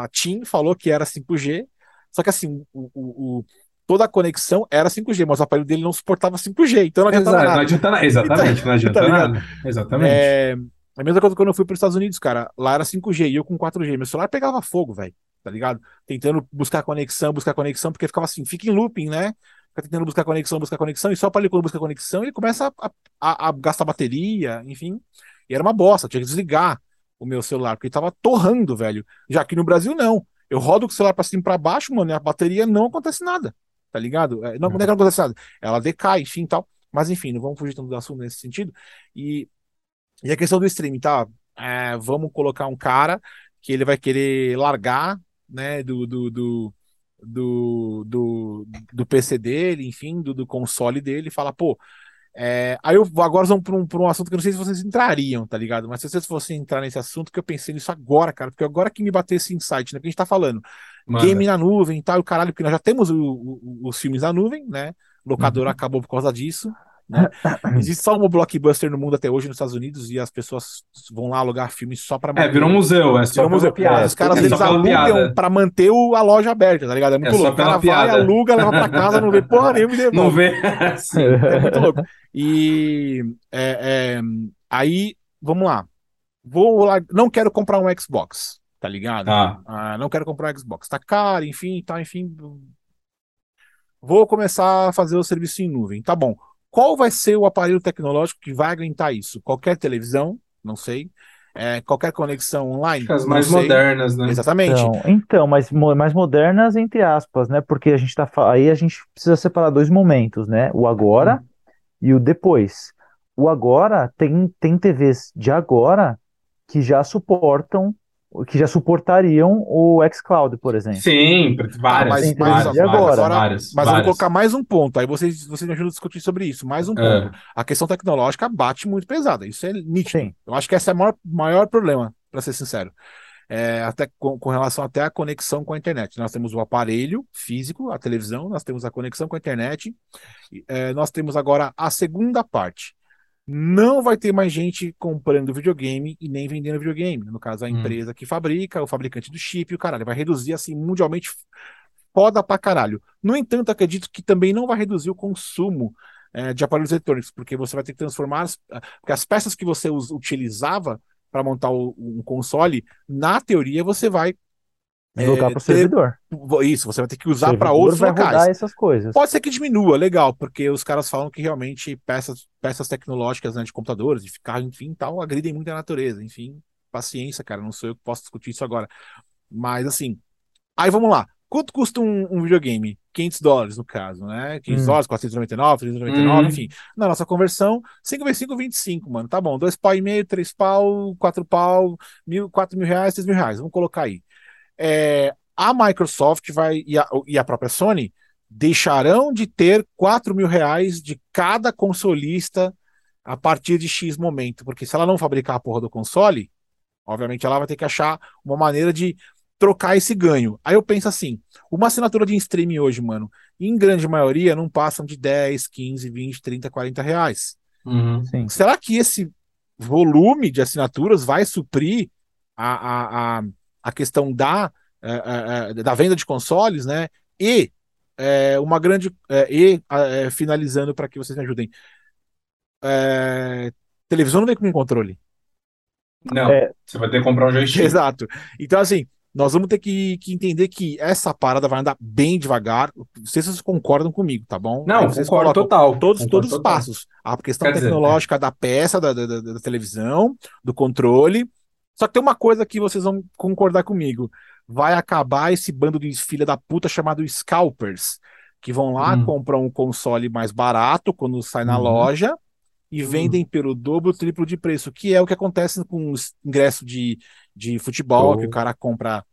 a, a TIM falou que era 5G, só que assim, o, o, toda a conexão era 5G, mas o aparelho dele não suportava 5G, então não adiantava Exato, nada. Não adianta nada. Exatamente, então, não adianta tá nada. Exatamente. É, a mesma coisa quando eu fui para os Estados Unidos, cara. Lá era 5G e eu com 4G. Meu celular pegava fogo, velho. Tá ligado? Tentando buscar conexão, buscar conexão, porque ficava assim, fica em looping, né? Fica tentando buscar conexão, buscar conexão, e só para ele quando busca conexão, ele começa a, a, a, gastar bateria, enfim. E era uma bosta, tinha que desligar o meu celular, porque ele tava torrando, velho. Já que no Brasil, não. Eu rodo o celular para cima e pra baixo, mano, e a bateria não acontece nada, tá ligado? É, não, não é que não acontece nada, ela decai, enfim, tal. Mas enfim, não vamos fugir tanto do assunto nesse sentido. E, e a questão do streaming, tá? É, vamos colocar um cara que ele vai querer largar, né, do, do, do do, do, do PC dele, enfim, do, do console dele, e fala, pô. É... aí eu agora vamos para um, um assunto que eu não sei se vocês entrariam, tá ligado? Mas se vocês fossem entrar nesse assunto, que eu pensei nisso agora, cara, porque agora que me bateu esse insight, né? Que a gente tá falando. Manda. Game na nuvem e tal, o caralho, porque nós já temos o, o, os filmes na nuvem, né? O locador uhum. acabou por causa disso. Né? Existe só uma blockbuster no mundo até hoje nos Estados Unidos e as pessoas vão lá alugar filmes só para É, virou museu, é só museu. Piada. Os caras é eles alugam para manter o, a loja aberta, tá ligado? É muito é louco. O cara piada. vai, aluga, leva para casa, não vê porra nenhuma e. Não vê. Sim. É muito louco. E é, é, aí, vamos lá. Vou lá, não quero comprar um Xbox, tá ligado? Ah. ah não quero comprar um Xbox, tá caro, enfim, tá, enfim. Vou começar a fazer o serviço em nuvem, tá bom. Qual vai ser o aparelho tecnológico que vai aguentar isso? Qualquer televisão? Não sei. É, qualquer conexão online? As mais sei. modernas, né? Exatamente. Então, então, mas mais modernas entre aspas, né? Porque a gente tá aí a gente precisa separar dois momentos, né? O agora hum. e o depois. O agora tem tem TVs de agora que já suportam que já suportariam o xCloud, por exemplo. Sim, várias, mas, várias, mas, agora, várias, várias, mas eu vou colocar mais um ponto, aí vocês, vocês me ajudam a discutir sobre isso, mais um ponto. É. A questão tecnológica bate muito pesada, isso é nítido. Sim. Eu acho que esse é o maior, maior problema, para ser sincero. É, até com, com, relação até à conexão com a internet. Nós temos o aparelho físico, a televisão, nós temos a conexão com a internet, é, nós temos agora a segunda parte, não vai ter mais gente comprando videogame e nem vendendo videogame. No caso, a hum. empresa que fabrica, o fabricante do chip, o caralho. Vai reduzir assim mundialmente foda pra caralho. No entanto, acredito que também não vai reduzir o consumo é, de aparelhos eletrônicos, porque você vai ter que transformar. As, porque as peças que você utilizava para montar o, um console, na teoria, você vai Jogar é, para o servidor. Isso, você vai ter que usar para outros vai locais. Rodar essas coisas. Pode ser que diminua, legal, porque os caras falam que realmente peças, peças tecnológicas né, de computadores, de ficar, enfim, tal, agridem muito a natureza. Enfim, paciência, cara, não sou eu que posso discutir isso agora. Mas assim, aí vamos lá. Quanto custa um, um videogame? 500 dólares, no caso, né? 500 hum. dólares, 499, 399, hum. enfim. Na nossa conversão, 5 vezes 5, 25, mano. Tá bom, 2 pau e meio, 3 pau, 4 pau, mil, 4 mil reais, 3 mil reais. Vamos colocar aí é, a Microsoft vai e a, e a, própria Sony deixarão de ter 4 mil reais de cada consolista a partir de X momento. Porque se ela não fabricar a porra do console, obviamente ela vai ter que achar uma maneira de trocar esse ganho. Aí eu penso assim, uma assinatura de streaming hoje, mano, em grande maioria não passam de 10, 15, 20, 30, 40 reais. Uhum, Será que esse volume de assinaturas vai suprir a, a, a a questão da, é, é, da venda de consoles, né? E é, uma grande. e finalizando para que vocês me ajudem. televisão não vem com controle. Não, é... você vai ter que comprar um joystick. Exato. Então, assim, nós vamos ter que, que, entender que essa parada vai andar bem devagar. Não sei se vocês concordam comigo, tá bom? Não, vocês concordo total. Todos, concordo todos total. os passos. A questão Quer dizer, tecnológica da peça, da, da, da, da televisão, do controle. Só que tem uma coisa que vocês vão concordar comigo. Vai acabar esse bando de filha da puta chamado scalpers, que vão lá, Hum. compram um console mais barato quando sai na Uhum. loja e Hum. vendem pelo dobro, triplo de preço, que é o que acontece com os ingressos de, de futebol, Oh. que o cara compra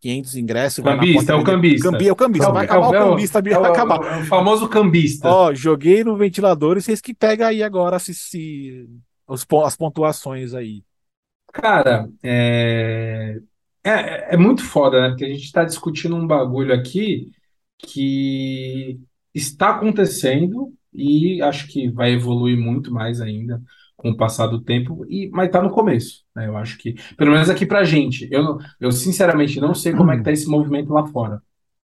500 ingressos Cambista, é o cambista. Cambi- é o cambista, vai É acabar o é cambista, é vai o- acabar. é o famoso cambista. Ó, joguei no ventilador e vocês que pegam aí agora se, se- os as pontuações aí. Cara, é... É, é muito foda, né? Porque a gente está discutindo um bagulho aqui que está acontecendo e acho que vai evoluir muito mais ainda com o passar do tempo, e, mas está no começo, né? Eu acho que, pelo menos aqui pra gente, eu, eu sinceramente não sei como é que tá esse movimento lá fora.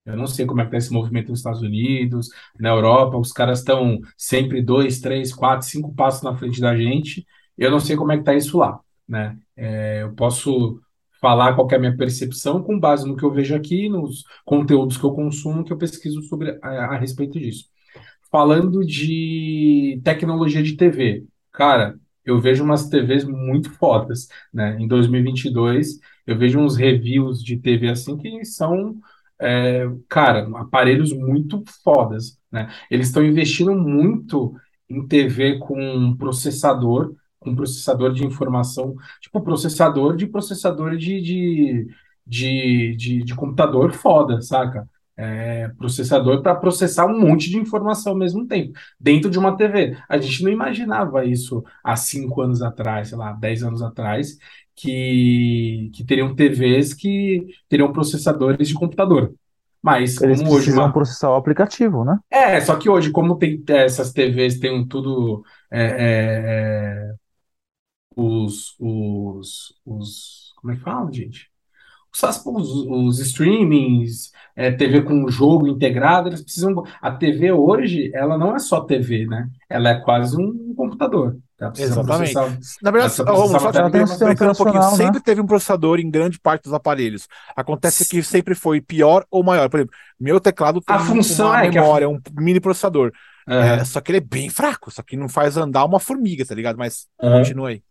Eu não sei como é que tá esse movimento nos Estados Unidos, na Europa, os caras estão sempre dois, três, quatro, cinco passos na frente da gente. Eu não sei como é que tá isso lá, né? É, eu posso falar qual é a minha percepção com base no que eu vejo aqui, nos conteúdos que eu consumo, que eu pesquiso sobre a, a respeito disso. Falando de tecnologia de TV, cara, eu vejo umas TVs muito fodas, né? Em 2022, eu vejo uns reviews de TV assim que são, é, cara, aparelhos muito fodas, né? Eles estão investindo muito em TV com processador, com processador de informação, tipo processador de processador de, de, de, de, de computador foda, saca? É, processador para processar um monte de informação ao mesmo tempo, dentro de uma TV. A gente não imaginava isso há cinco anos atrás, sei lá, dez anos atrás, que, que teriam TVs que teriam processadores de computador. Mas Eles como hoje uma, processar o aplicativo, né? é, só que hoje, como tem é, essas TVs, tem um tudo é, é, é, os, os, os, como é que fala, gente? Os, os, os streamings, é, TV com jogo integrado, eles precisam. A TV hoje, ela não é só TV, né? Ela é quase um computador. Exatamente. processar. Na verdade, Romulo, só te um pouquinho, né? sempre teve um processador em grande parte dos aparelhos. Acontece que sempre foi pior ou maior. Por exemplo, meu teclado tem A função uma é que a memória, um mini processador. É, É, só que ele é bem fraco, só que não faz andar uma formiga, tá ligado? Mas Aham. continua aí.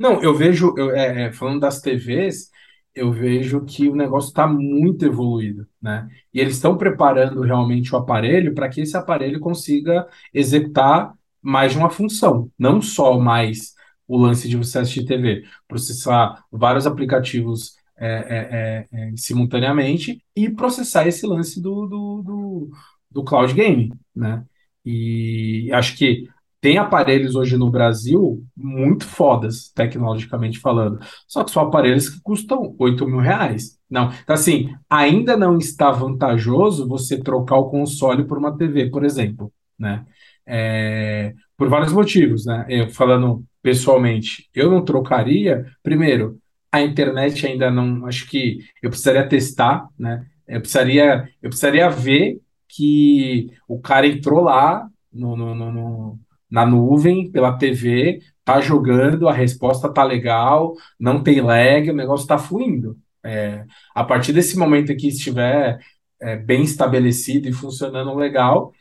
Não, eu vejo, eu, é, é, falando das TVs, eu vejo que o negócio está muito evoluído, né? E eles estão preparando realmente o aparelho para que esse aparelho consiga executar mais de uma função, não só mais o lance de você assistir TV, processar vários aplicativos é, é, é, é, simultaneamente e processar esse lance do, do, do, do cloud gaming, né? E acho que tem aparelhos hoje no Brasil muito fodas, tecnologicamente falando. Só que são aparelhos que custam 8 mil reais. Não, então assim, ainda não está vantajoso você trocar o console por uma TV, por exemplo, né? É, por vários motivos, né? Eu falando pessoalmente, eu não trocaria. Primeiro, a internet ainda não, acho que eu precisaria testar, né? Eu precisaria, eu precisaria ver que o cara entrou lá no, no, no, no na nuvem, pela TV, tá jogando, a resposta tá legal, não tem lag, o negócio tá fluindo. É, a partir desse momento que estiver é, bem estabelecido e funcionando legal,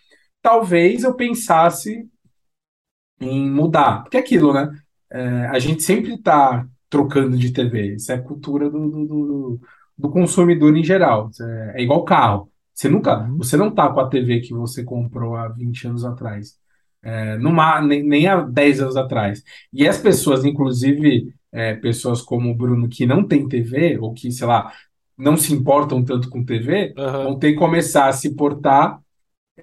talvez eu pensasse em mudar. Porque é aquilo, né? É, a gente sempre tá trocando de TV. Isso é cultura do, do, do, do consumidor em geral. É, é igual carro. Você nunca, Uhum. você não tá com a TV que você comprou há 20 anos atrás. É, numa, nem, nem há 10 anos atrás. E as pessoas, inclusive, é, pessoas como o Bruno, que não tem TV, ou que, sei lá, não se importam tanto com TV, vão ter que começar a se portar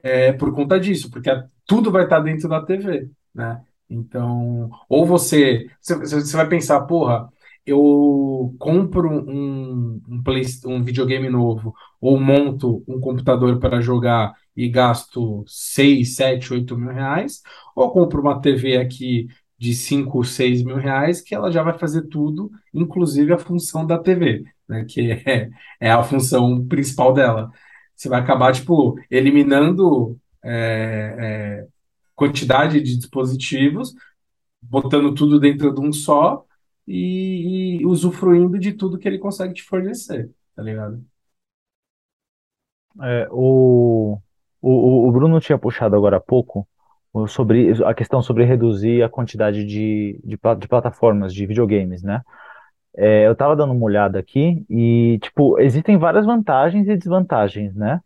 é, por conta disso, porque tudo vai estar dentro da TV, né? Então, ou você, você, você vai pensar, porra, eu compro um, um, play, um videogame novo, ou monto um computador para jogar e gasto 6, 7, 8 mil reais, ou compro uma TV aqui de 5, 6 mil reais, que ela já vai fazer tudo, inclusive a função da TV, né? Que é, é a função principal dela. Você vai acabar, tipo, eliminando é, é, quantidade de dispositivos, botando tudo dentro de um só, e, e usufruindo de tudo que ele consegue te fornecer, tá ligado? É, o, o, o Bruno tinha puxado agora há pouco sobre a questão sobre reduzir a quantidade de, de, de plataformas de videogames, né? É, eu estava dando uma olhada aqui e, tipo, existem várias vantagens e desvantagens, né?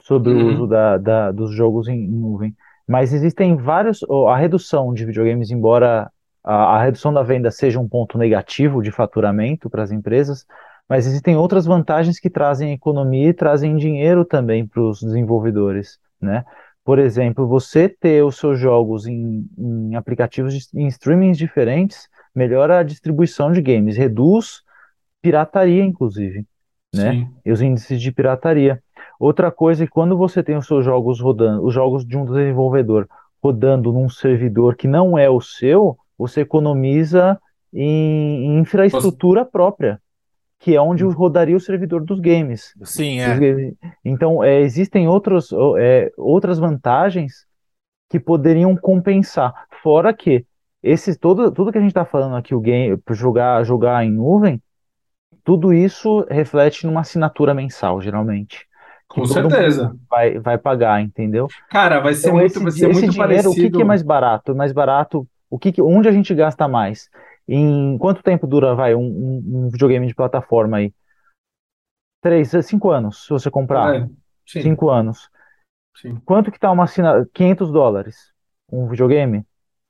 Sobre uhum. o uso da, da, dos jogos em, em, nuvem. Mas existem vários. A redução de videogames, embora a, a redução da venda seja um ponto negativo de faturamento para as empresas, mas existem outras vantagens que trazem economia e trazem dinheiro também para os desenvolvedores, né? Por exemplo, você ter os seus jogos em, em aplicativos, de, em streamings diferentes, melhora a distribuição de games, reduz pirataria, inclusive, né? Sim. E os índices de pirataria. Outra coisa é que quando você tem os seus jogos rodando, os jogos de um desenvolvedor rodando num servidor que não é o seu, você economiza em, em infraestrutura própria, que é onde rodaria o servidor dos games. Sim, é. Games. Então, é, existem outros, é, outras vantagens que poderiam compensar. Fora que esse, todo, tudo que a gente está falando aqui, o game, jogar, jogar em nuvem, tudo isso reflete numa assinatura mensal, geralmente. Com certeza. Vai, vai pagar, entendeu? Cara, vai ser então, muito, esse, vai ser esse muito dinheiro, parecido. O que, que, é mais barato? Mais barato, o que, que onde a gente gasta mais? Em quanto tempo dura, vai, um, um, um videogame de plataforma aí? Três, cinco anos, se você comprar. É, cinco anos. Sim. Quanto que tá uma assinatura? 500 dólares um videogame?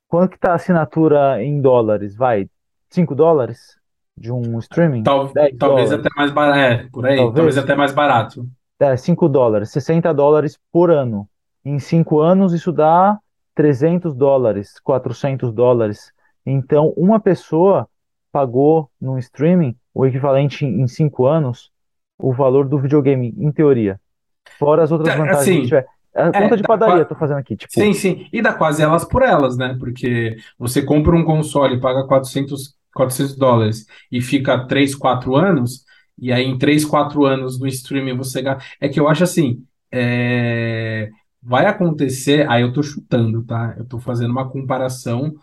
Quanto que tá a assinatura em dólares? Vai, 5 dólares de um streaming? Tal, talvez dólares. até mais barato, é, por aí, talvez, talvez até mais barato. É, 5 dólares, 60 dólares por ano. Em 5 anos isso dá 300 dólares, 400 dólares. Então, uma pessoa pagou no streaming o equivalente em 5 anos o valor do videogame, em teoria. Fora as outras vantagens assim, que tiver. A é, conta de padaria, tô fazendo aqui. Tipo... Sim, sim. E dá quase elas por elas, né? Porque você compra um console e paga 400, 400 dólares e fica 3, 4 anos, e aí em 3, 4 anos no streaming você gasta. É que eu acho assim. É... Vai acontecer. Aí eu tô chutando, tá? Eu tô fazendo uma comparação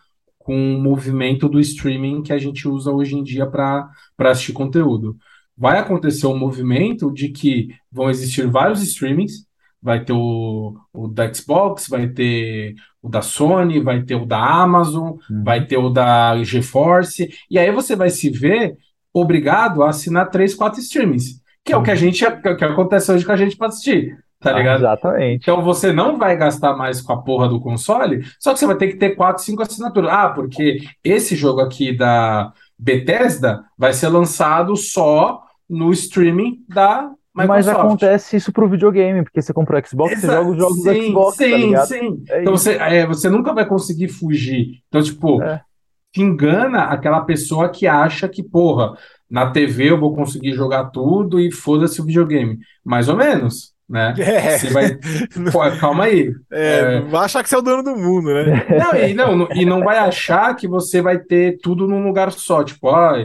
com o movimento do streaming que a gente usa hoje em dia para assistir conteúdo. Vai acontecer um movimento de que vão existir vários streamings vai ter o, o da Xbox, vai ter o da Sony, vai ter o da Amazon, uhum. vai ter o da GeForce, e aí você vai se ver obrigado a assinar três, quatro streamings, que é o que a uhum. gente, que, é que acontece hoje com a gente para assistir. Tá ah, ligado? Exatamente. Então você não vai gastar mais com a porra do console, só que você vai ter que ter quatro, cinco assinaturas. Ah, porque esse jogo aqui da Bethesda vai ser lançado só no streaming da mas acontece isso pro videogame, porque você comprou Xbox, Exa você joga os jogos sim, do Xbox, tá sim, tá ligado? Sim, é então você, é, você nunca vai conseguir fugir. Então, tipo, é. te engana aquela pessoa que acha que, porra, na TV eu vou conseguir jogar tudo e foda-se o videogame. Mais ou menos, né? É. Você vai... Pô, calma aí. É, é... Vai achar que você é o dono do mundo, né? Não e, não, e não vai achar que você vai ter tudo num lugar só. Tipo, ó,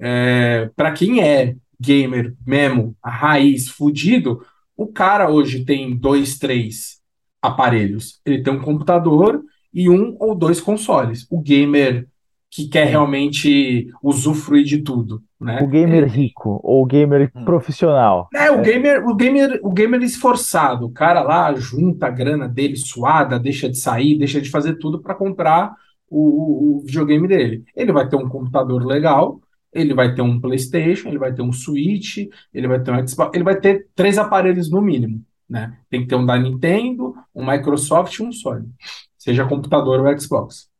é, para quem é gamer mesmo, a raiz, fudido, o cara hoje tem dois, três aparelhos. Ele tem um computador e um ou dois consoles. O gamer que quer realmente usufruir de tudo, né? O gamer rico ou o gamer hum. profissional. É, o gamer, o gamer, o gamer esforçado, o cara lá junta a grana dele suada, deixa de sair, deixa de fazer tudo para comprar o, o, o, videogame dele. Ele vai ter um computador legal, ele vai ter um PlayStation, ele vai ter um Switch, ele vai ter um Xbox, ele vai ter três aparelhos no mínimo, né? Tem que ter um da Nintendo, um Microsoft e um Sony, seja computador ou Xbox.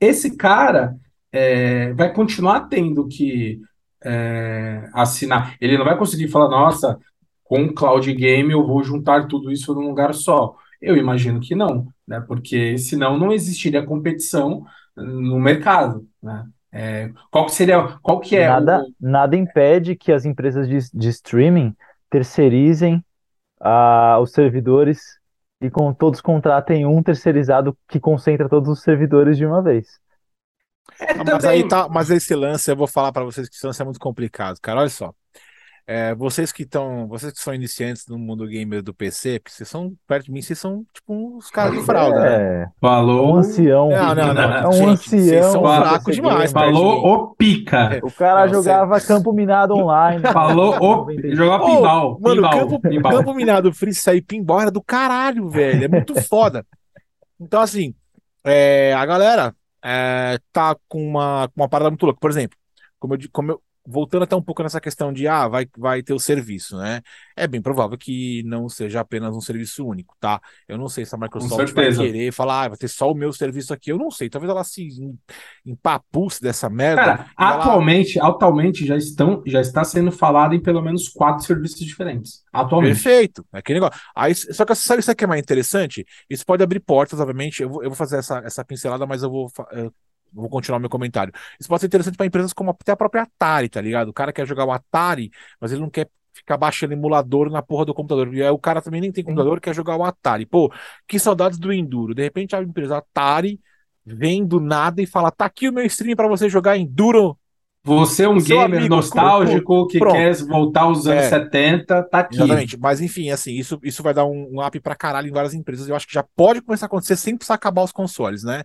Esse cara é, vai continuar tendo que é, assinar. Ele não vai conseguir falar, nossa, com o Cloud Game eu vou juntar tudo isso num lugar só. Eu imagino que não, né? Porque senão não existiria competição no mercado, né? É, qual que seria, qual que é nada, o... nada impede que as empresas de, de streaming terceirizem uh, os servidores e com todos contratem um terceirizado que concentra todos os servidores de uma vez. É, mas aí tá, mas esse lance eu vou falar para vocês que esse lance é muito complicado, cara. Olha só. É, vocês que estão, vocês que são iniciantes no mundo gamer do PC, porque vocês são, perto de mim, vocês são tipo uns caras de fralda, né? É, Falou. um ancião. Não, não, não. É um gente, vocês ancião. são Fala, fracos demais, Falou o pica. O cara Não, jogava campo minado online. Falou o. 91. Jogar Ô, pinball. mano, pinball, campo, pinball. campo minado free sair pinball era do caralho, velho. É muito foda. Então, assim, é, a galera é, tá com uma, uma parada muito louca. Por exemplo, como eu, como eu- voltando até um pouco nessa questão de ah, vai, vai ter o serviço, né? É bem provável que não seja apenas um serviço único, tá? Eu não sei se a Microsoft vai querer falar, ah, vai ter só o meu serviço aqui. Eu não sei. Talvez ela se em- empapuce dessa merda. Cara, e ela- atualmente, atualmente já estão, já está sendo falado em pelo menos quatro serviços diferentes. Atualmente. Perfeito. É aquele negócio. Aí, só que sabe isso aqui é mais interessante? Isso pode abrir portas, obviamente. Eu vou, eu vou fazer essa, essa pincelada, mas eu vou, eu vou continuar meu comentário. Isso pode ser interessante para empresas como até a própria Atari, tá ligado? O cara quer jogar o Atari, mas ele não quer ficar baixando emulador na porra do computador. E aí o cara também nem tem computador, quer jogar o Atari. Pô, que saudades do Enduro. De repente a empresa Atari vem do nada e fala: tá aqui o meu stream para você jogar Enduro. Você é um Seu gamer amigo, nostálgico que pronto. quer voltar aos anos É. 70, tá aqui. Exatamente. Mas enfim, assim, isso, isso vai dar um, um up pra caralho em várias empresas. Eu acho que já pode começar a acontecer sem precisar acabar os consoles, né?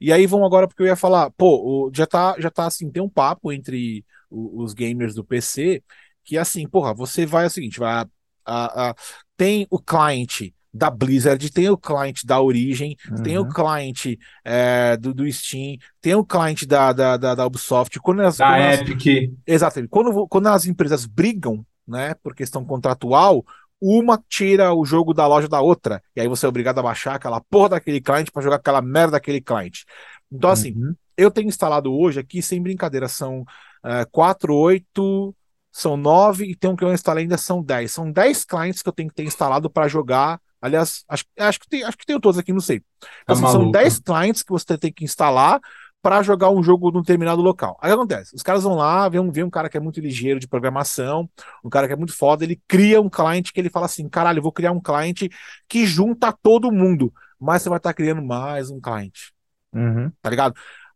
E aí vamos agora porque eu ia falar, pô, já tá, já tá assim, tem um papo entre os gamers do PC que assim, porra, você vai é o seguinte, vai a- a- a- tem o client da Blizzard, tem o client da Origin, tem o Uhum. client é, do, do Steam, tem o client da, da, da, da Ubisoft. Quando as, Da quando as- Epic. Exatamente. Quando, quando as empresas brigam, né, por questão contratual, uma tira o jogo da loja da outra, e aí você é obrigado a baixar aquela porra daquele cliente para jogar aquela merda daquele cliente. Então, assim, Uhum. eu tenho instalado hoje aqui, sem brincadeira, são eh, 4, 8, são 9, e tem um que eu instalei ainda são 10. São 10 clientes que eu tenho que ter instalado para jogar. Aliás, acho, acho, que tem, acho que tenho todos aqui, não sei. Tá Então, assim, são maluco. 10 clientes que você tem que instalar para jogar um jogo num determinado local. Aí o que acontece? Os caras vão lá, vê um, vê um cara que é muito ligeiro de programação, um cara que é muito foda, ele cria um cliente que ele fala assim: caralho, eu vou criar um cliente que junta todo mundo, mas você vai estar criando mais um cliente, Uhum. tá ligado?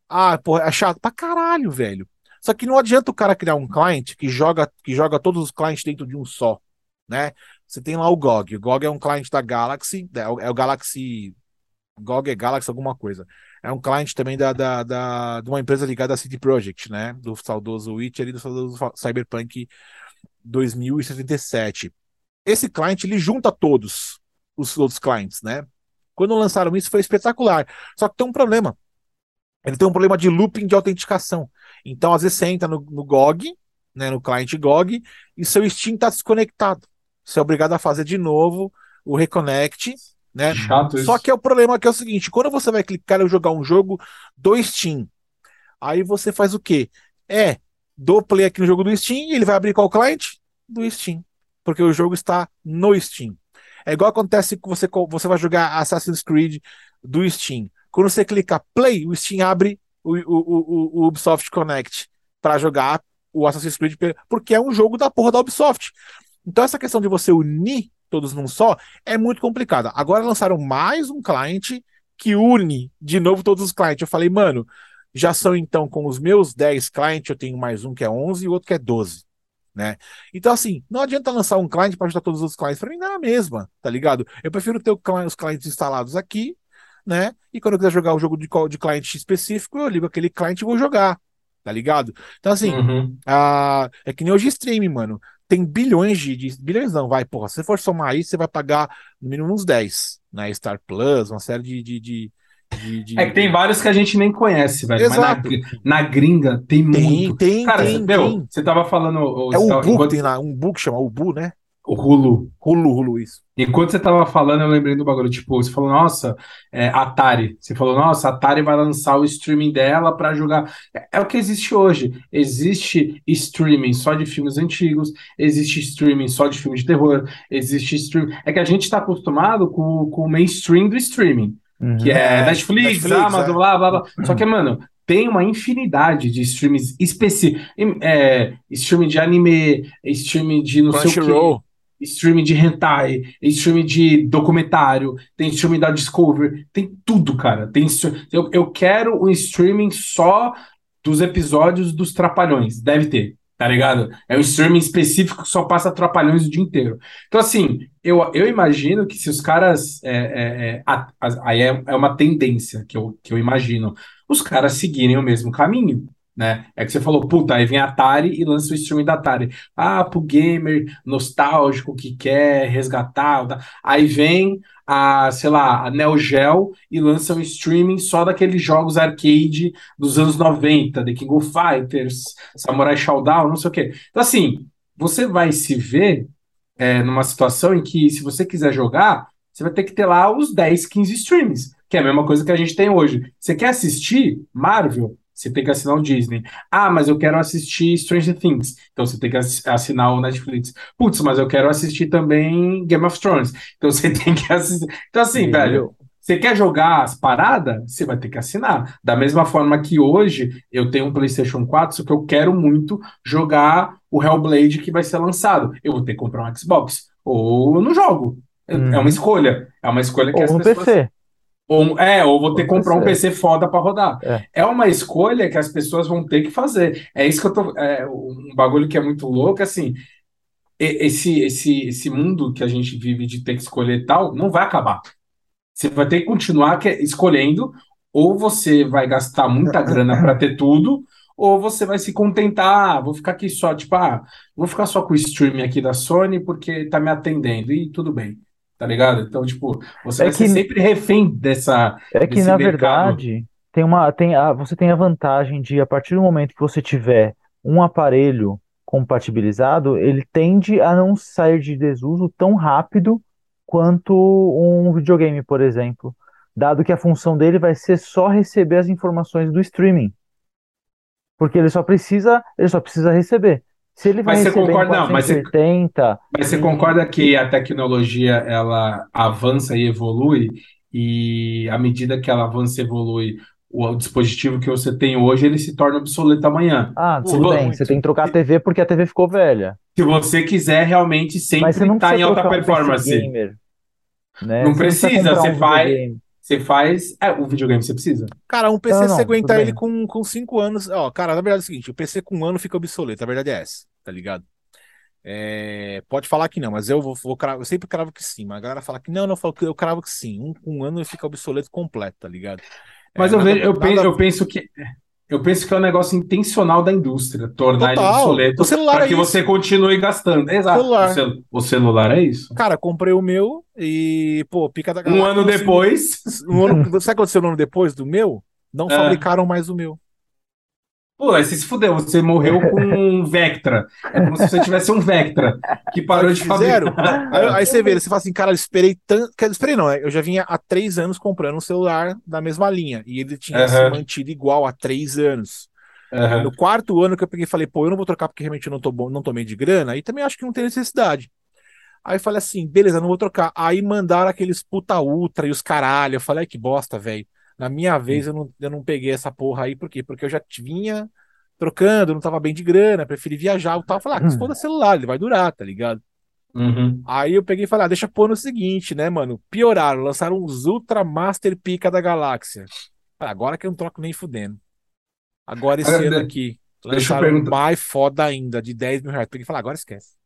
Ah, porra, é chato pra caralho, velho. Só que não adianta o cara criar um cliente que joga, que joga todos os clientes dentro de um só, né? Você tem lá o GOG. O GOG é um cliente da Galaxy, é o, é o Galaxy. GOG é Galaxy alguma coisa. É um cliente também da, da, da- de uma empresa ligada à CD Projekt, né? Do saudoso Witcher e do saudoso Cyberpunk 2077. Esse cliente ele junta todos os outros clientes, né? Quando lançaram isso foi espetacular. Só que tem um problema. Ele tem um problema de looping de autenticação. Então, às vezes, você entra no, no GOG, né, no cliente GOG, e seu Steam está desconectado. Você é obrigado a fazer de novo o reconnect, né? Chato isso. Só que é o problema que é o seguinte: quando você vai clicar e jogar um jogo do Steam, aí você faz o quê? É, dou play aqui no jogo do Steam e ele vai abrir qual cliente? Do Steam. Porque o jogo está no Steam. É igual acontece que você, você vai jogar Assassin's Creed do Steam. Quando você clica play, o Steam abre o, o, o, o Ubisoft Connect para jogar o Assassin's Creed, porque é um jogo da porra da Ubisoft. Então, essa questão de você unir todos num só é muito complicada. Agora lançaram mais um cliente que une de novo todos os clientes. Eu falei, mano, já são então com os meus 10 clientes, eu tenho mais um que é 11 e outro que é 12. Né? Então, assim, não adianta lançar um cliente para ajudar todos os clientes. Para mim, não é a mesma, tá ligado? Eu prefiro ter os clientes instalados aqui, né? E quando eu quiser jogar o jogo de, de cliente específico, eu ligo aquele cliente e vou jogar, tá ligado? Então, assim, Uhum. a, é que nem hoje streaming, mano. Tem bilhões de, de. Bilhões não, vai, porra. Se você for somar aí, você vai pagar no mínimo uns 10, né? Star Plus, uma série de. de, de, de- É que tem vários que a gente nem conhece, velho. Mas na, Exato. na gringa tem, Tem, muito. tem, Cara, tem, meu, tem. você tava falando. o- É o você Ubu, tem lá, um Bu que chama Ubu, né? O Hulu. Hulu, Hulu, isso. Enquanto você tava falando, eu lembrei do bagulho. Tipo, você falou, nossa, é, Atari. Você falou, nossa, a Atari vai lançar o streaming dela pra jogar. É, é o que existe hoje. Existe streaming só de filmes antigos, existe streaming só de filmes de terror, existe streaming. É que a gente tá acostumado com, com o mainstream do streaming, Uhum. que é, É, Netflix, Netflix, Amazon, é. blá, blá, blá. Só que, mano, tem uma infinidade de streams específicos. É, streaming de anime, streaming de não sei o quê Crunchyroll. Streaming de hentai, streaming de documentário, tem streaming da Discovery, tem tudo, cara. Tem eu, eu quero um streaming só dos episódios dos Trapalhões, deve ter. Tá ligado? É um streaming específico que só passa trapalhões o dia inteiro. Então, assim, eu, eu imagino que se os caras. É, é, é, aí é, é uma tendência que eu, que eu imagino. Os caras seguirem o mesmo caminho. Né? É que você falou, puta, aí vem a Atari e lança o streaming da Atari. Ah, pro gamer nostálgico que quer resgatar. Aí vem a, sei lá, a Neo Geo e lança um streaming só daqueles jogos arcade dos anos 90, The King of Fighters, Samurai Shodown, não sei o quê. Então, assim, você vai se ver é, numa situação em que, se você quiser jogar, você vai ter que ter lá os 10, 15 streams, que é a mesma coisa que a gente tem hoje. Você quer assistir Marvel? Você tem que assinar o Disney. Ah, mas eu quero assistir Stranger Things. Então você tem que ass- assinar o Netflix. Putz, mas eu quero assistir também Game of Thrones. Então você tem que assistir. Então, assim, velho, você quer jogar as paradas? Você vai ter que assinar. Da mesma forma que hoje eu tenho um PlayStation 4, só que eu quero muito jogar o Hellblade que vai ser lançado. Eu vou ter que comprar um Xbox. Ou eu não jogo. É Uhum. é uma escolha. É uma escolha que Ou as no pessoas. PC. Ou, é, ou vou ter que comprar um PC. Foda para rodar. É. É uma escolha que as pessoas vão ter que fazer. É isso que eu tô. É um bagulho que é muito louco, assim. Esse, esse, esse mundo que a gente vive de ter que escolher tal, não vai acabar. Você vai ter que continuar que- escolhendo, ou você vai gastar muita grana para ter tudo, ou você vai se contentar, ah, vou ficar aqui só, tipo, ah, vou ficar só com o streaming aqui da Sony porque tá me atendendo, e tudo bem, tá ligado? Então, tipo, você É vai ser que- sempre refém dessa, É que, na mercado. verdade, tem uma, tem a, você tem a vantagem de, a partir do momento que você tiver um aparelho compatibilizado, ele tende a não sair de desuso tão rápido quanto um videogame, por exemplo. Dado que a função dele vai ser só receber as informações do streaming. Porque ele só precisa, ele só precisa receber. Se ele vai Mas receber concorda- não, mas você- 480, Mas você concorda que a tecnologia ela avança e evolui, e à medida que ela avança e evolui, o dispositivo que você tem hoje ele se torna obsoleto amanhã. Ah, Pô, tudo vou- bem, você tem que trocar a TV porque a TV ficou velha. Se você quiser realmente sempre estar precisa em alta performance, gamer, né? Não Você precisa você um vai- videogame. Você faz. É, o videogame você precisa. Cara, um PC Não, não, você aguenta tudo ele com, com cinco anos. Ó, cara, na verdade é o seguinte: o PC com um ano fica obsoleto. A verdade é essa, tá ligado? É, pode falar que não, mas eu vou, vou cravo- eu sempre cravo que sim. Mas a galera fala que não, não, eu falo que eu cravo que sim. Um com um ano ele fica obsoleto completo, tá ligado? É, Mas eu, nada- vejo, eu, nada- penso, eu penso que. Eu penso que é um negócio intencional da indústria, tornar ele Total. obsoleto O celular para é que isso. você continue gastando. Exato. Celular. O, cel- o celular é isso. Cara, comprei o meu e, pô, pica da Um galáxia, ano assim, depois. um ano- sabe o que aconteceu no ano depois do meu? Não É. fabricaram mais o meu. Pô, aí você se fudeu, você morreu com um Vectra. É como se você tivesse um Vectra que parou de Sabe o que fizeram? fabricar. Aí, aí você vê, você fala assim, cara, eu esperei tanto. Quer esperei não, né? Eu já vinha há três anos comprando um celular da mesma linha. E ele tinha se Aham. mantido igual há três anos. Aham. No quarto ano que eu peguei e falei, pô, eu não vou trocar porque realmente eu não tô bom, não tomei de grana, aí também acho que não tem necessidade. Aí eu falei assim, beleza, não vou trocar. Aí mandaram aqueles puta ultra e os caralho. Eu falei, ai, que bosta, velho. Na minha vez eu não, eu não peguei essa porra aí, por quê? Porque eu já vinha trocando, não tava bem de grana, preferi viajar e tal. Eu falei, ah, que se foda celular, ele vai durar, tá ligado? Uhum. Aí eu peguei e falei, ah, deixa pôr no seguinte, né, mano? Pioraram, lançaram uns Ultra Master Pica da Galáxia. Falei, agora que eu não troco nem fudendo. Agora esse Ah, ano de- aqui, deixa eu lançaram perguntar. mais foda ainda, de 10 mil reais. Peguei e falei, agora esquece.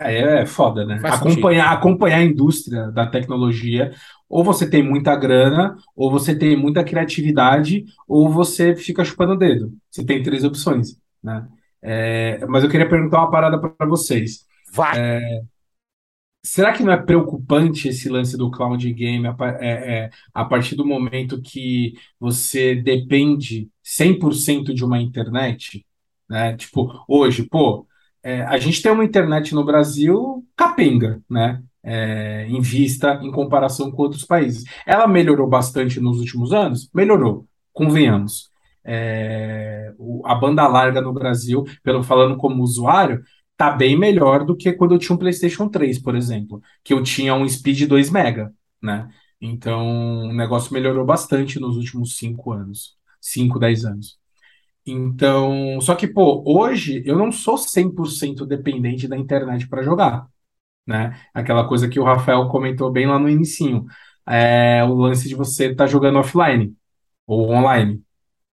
É, é foda, né? Faz Acompanhar, acompanhar a indústria da tecnologia, ou você tem muita grana, ou você tem muita criatividade, ou você fica chupando o dedo. Você tem três opções, né? É, mas eu queria perguntar uma parada para vocês. Vai! Será que não é preocupante esse lance do cloud game a, é, é, a partir do momento que você depende 100% de uma internet? Né? Tipo, hoje, pô, é, a gente tem uma internet no Brasil capenga, né? É, em vista, em comparação com outros países. Ela melhorou bastante nos últimos anos? Melhorou, convenhamos. É, o- a banda larga no Brasil, pelo falando como usuário, tá bem melhor do que quando eu tinha um PlayStation 3, por exemplo, que eu tinha um speed 2 mega, né? Então, o negócio melhorou bastante nos últimos 5 anos, 5, 10 anos. Então, só que, pô, hoje eu não sou 100% dependente da internet para jogar, né? Aquela coisa que o Rafael comentou bem lá no inicinho, é o lance de você estar jogando offline ou online,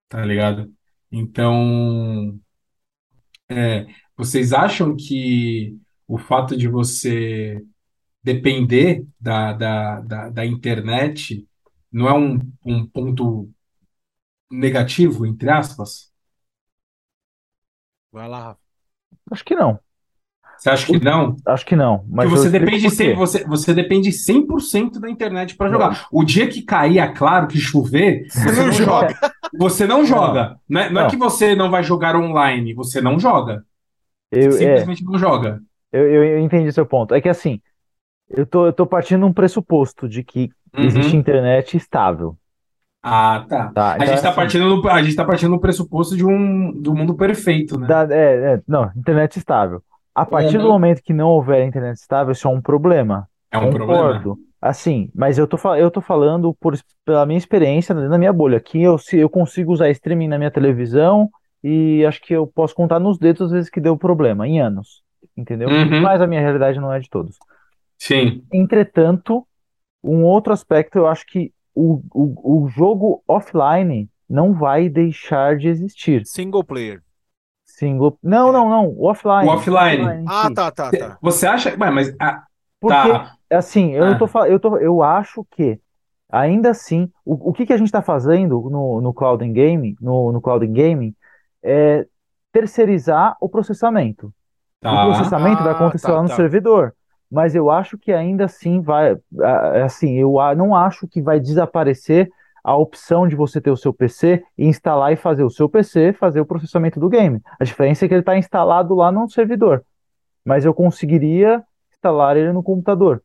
tá ligado? Então, É, vocês acham que o fato de você depender da, da, da, da internet não é um, um ponto negativo, entre aspas? Vai lá, Rafa. Acho que não. Você acha que não? Acho que não. Mas você depende. 100, você, você depende 100% da internet para Não. jogar. O dia que cair, é claro, que chover, você não joga. Você não joga. Não é, não é que você não vai jogar online, você não joga. Eu, Você é, simplesmente não joga. eu, eu, entendi seu ponto. É que assim, eu tô, eu tô partindo de um pressuposto de que existe Uhum. internet estável. Ah, tá. Tá? A Então, gente tá assim, partindo do, a gente tá partindo do pressuposto de um do mundo perfeito, né? da- é, é, não, internet estável. A partir do Uhum. momento que não houver internet estável, isso é um problema. É um problema. Concordo. Assim, mas eu tô, eu tô falando por, pela minha experiência na minha bolha. Aqui eu, se, eu consigo usar streaming na minha televisão e acho que eu posso contar nos dedos as vezes que deu problema, em anos. Entendeu? Uhum. Mas a minha realidade não é de todos. Sim. Entretanto, um outro aspecto, eu acho que o, o, o jogo offline não vai deixar de existir. Single player. Single. Não, não, não. O offline. O offline. em Ah, tá, tá, tá. Você acha. Ué, mas ah, Porque, tá. assim, eu Ah. tô, eu tô, eu acho que, ainda assim, o, o que que a gente está fazendo no, no Cloud Gaming, no, no Cloud Gaming, é terceirizar o processamento. O Tá. processamento vai Ah, acontecer tá, lá no tá. servidor. Mas eu acho que ainda assim vai, assim, eu não acho que vai desaparecer a opção de você ter o seu PC e instalar e fazer o seu PC, fazer o processamento do game. A diferença é que ele está instalado lá no servidor, mas eu conseguiria instalar ele no computador.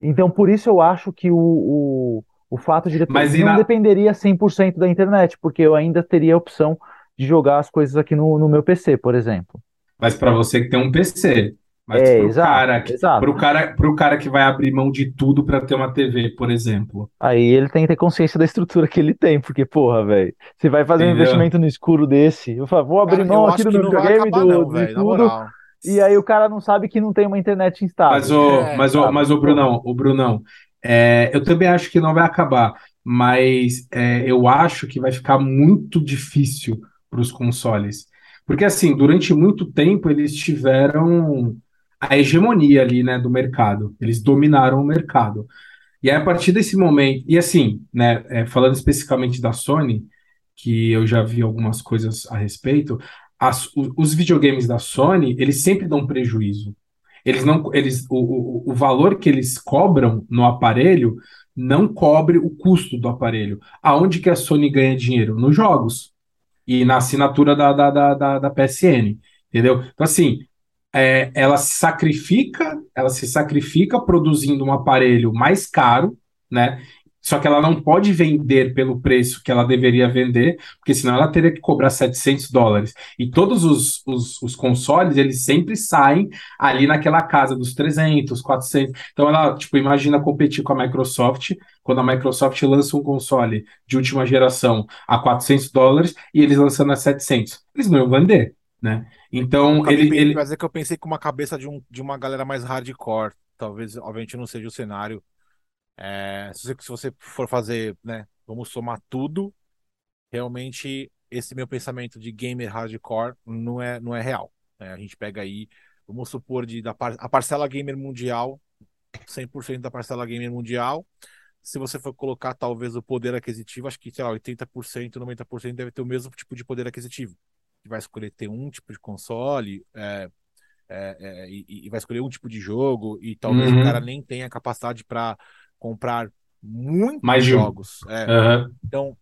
Então, por isso eu acho que o, o, o fato de dep- Mas e não na- dependeria 100% da internet, porque eu ainda teria a opção de jogar as coisas aqui no, no meu PC, por exemplo. Mas para você que tem um PC. Mas É, pro exato, cara que, exato. pro cara, pro cara que vai abrir mão de tudo para ter uma TV, por exemplo. Aí ele tem que ter consciência da estrutura que ele tem, porque, porra, velho, você vai fazer um Entendeu? investimento no escuro desse, eu falo, vou abrir Cara, mão eu aqui do meu videogame, do, não, de velho. Na tudo, e aí o cara não sabe que não tem uma internet instável. Mas o, É, mas o, sabe? mas o Brunão, o Brunão, é, eu também acho que não vai acabar, mas é, eu acho que vai ficar muito difícil para os consoles. Porque, assim, durante muito tempo eles tiveram a hegemonia ali, né, do mercado. Eles dominaram o mercado. E aí, a partir desse momento, e assim, né, é, falando especificamente da Sony, que eu já vi algumas coisas a respeito, as- os videogames da Sony, eles sempre dão prejuízo. Eles não, eles, o, o, o valor que eles cobram no aparelho não cobre o custo do aparelho. Aonde que a Sony ganha dinheiro? Nos jogos e na assinatura da, da, da, da, da PSN, entendeu? Então, assim, é, ela se sacrifica, ela se sacrifica produzindo um aparelho mais caro, né? Só que ela não pode vender pelo preço que ela deveria vender, porque senão ela teria que cobrar 700 dólares. E todos os, os, os consoles, eles sempre saem ali naquela casa dos 300, 400. Então ela, tipo, imagina competir com a Microsoft, quando a Microsoft lança um console de última geração a 400 dólares e eles lançando a 700. Eles não iam vender, né? Então, ele, ele, Quer dizer que eu pensei com uma cabeça de, um, de uma galera mais hardcore. Talvez, obviamente, não seja o cenário. É, se, você, se você for fazer, né? Vamos somar tudo. Realmente, esse meu pensamento de gamer hardcore não é, não é real. né? a gente pega aí, vamos supor, de, da par- a parcela gamer mundial, 100% da parcela gamer mundial. Se você for colocar talvez o poder aquisitivo, acho que, sei lá, 80%, 90% deve ter o mesmo tipo de poder aquisitivo. Que vai escolher ter um tipo de console, é, é, é, e, e vai escolher um tipo de jogo, e talvez Uhum. o cara nem tenha capacidade para comprar muitos Mais jogos. É, Aham. então,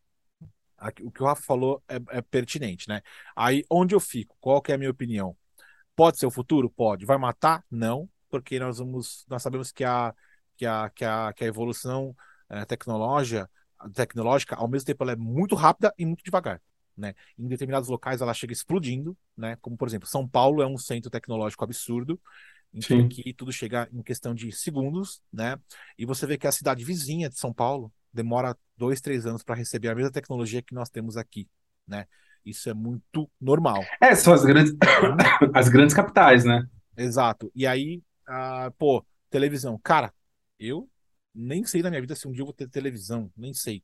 aqui- o que o Rafa falou é, é pertinente, né? Aí, onde eu fico? Qual que é a minha opinião? Pode ser o futuro? Pode. Vai matar? Não, porque nós vamos, nós sabemos que a, que a, que a, que a evolução tecnológica, tecnológica, ao mesmo tempo, ela é muito rápida e muito devagar. Né? Em determinados locais ela chega explodindo, né? Como por exemplo, São Paulo é um centro tecnológico absurdo, em que Sim. tudo chega em questão de segundos, né? E você vê que a cidade vizinha de São Paulo demora dois, três anos para receber a mesma tecnologia que nós temos aqui, né? Isso é muito normal. É, são as grandes, as grandes capitais, né? Exato. E aí, ah, pô, televisão. Cara, eu nem sei na minha vida se um dia eu vou ter televisão, nem sei.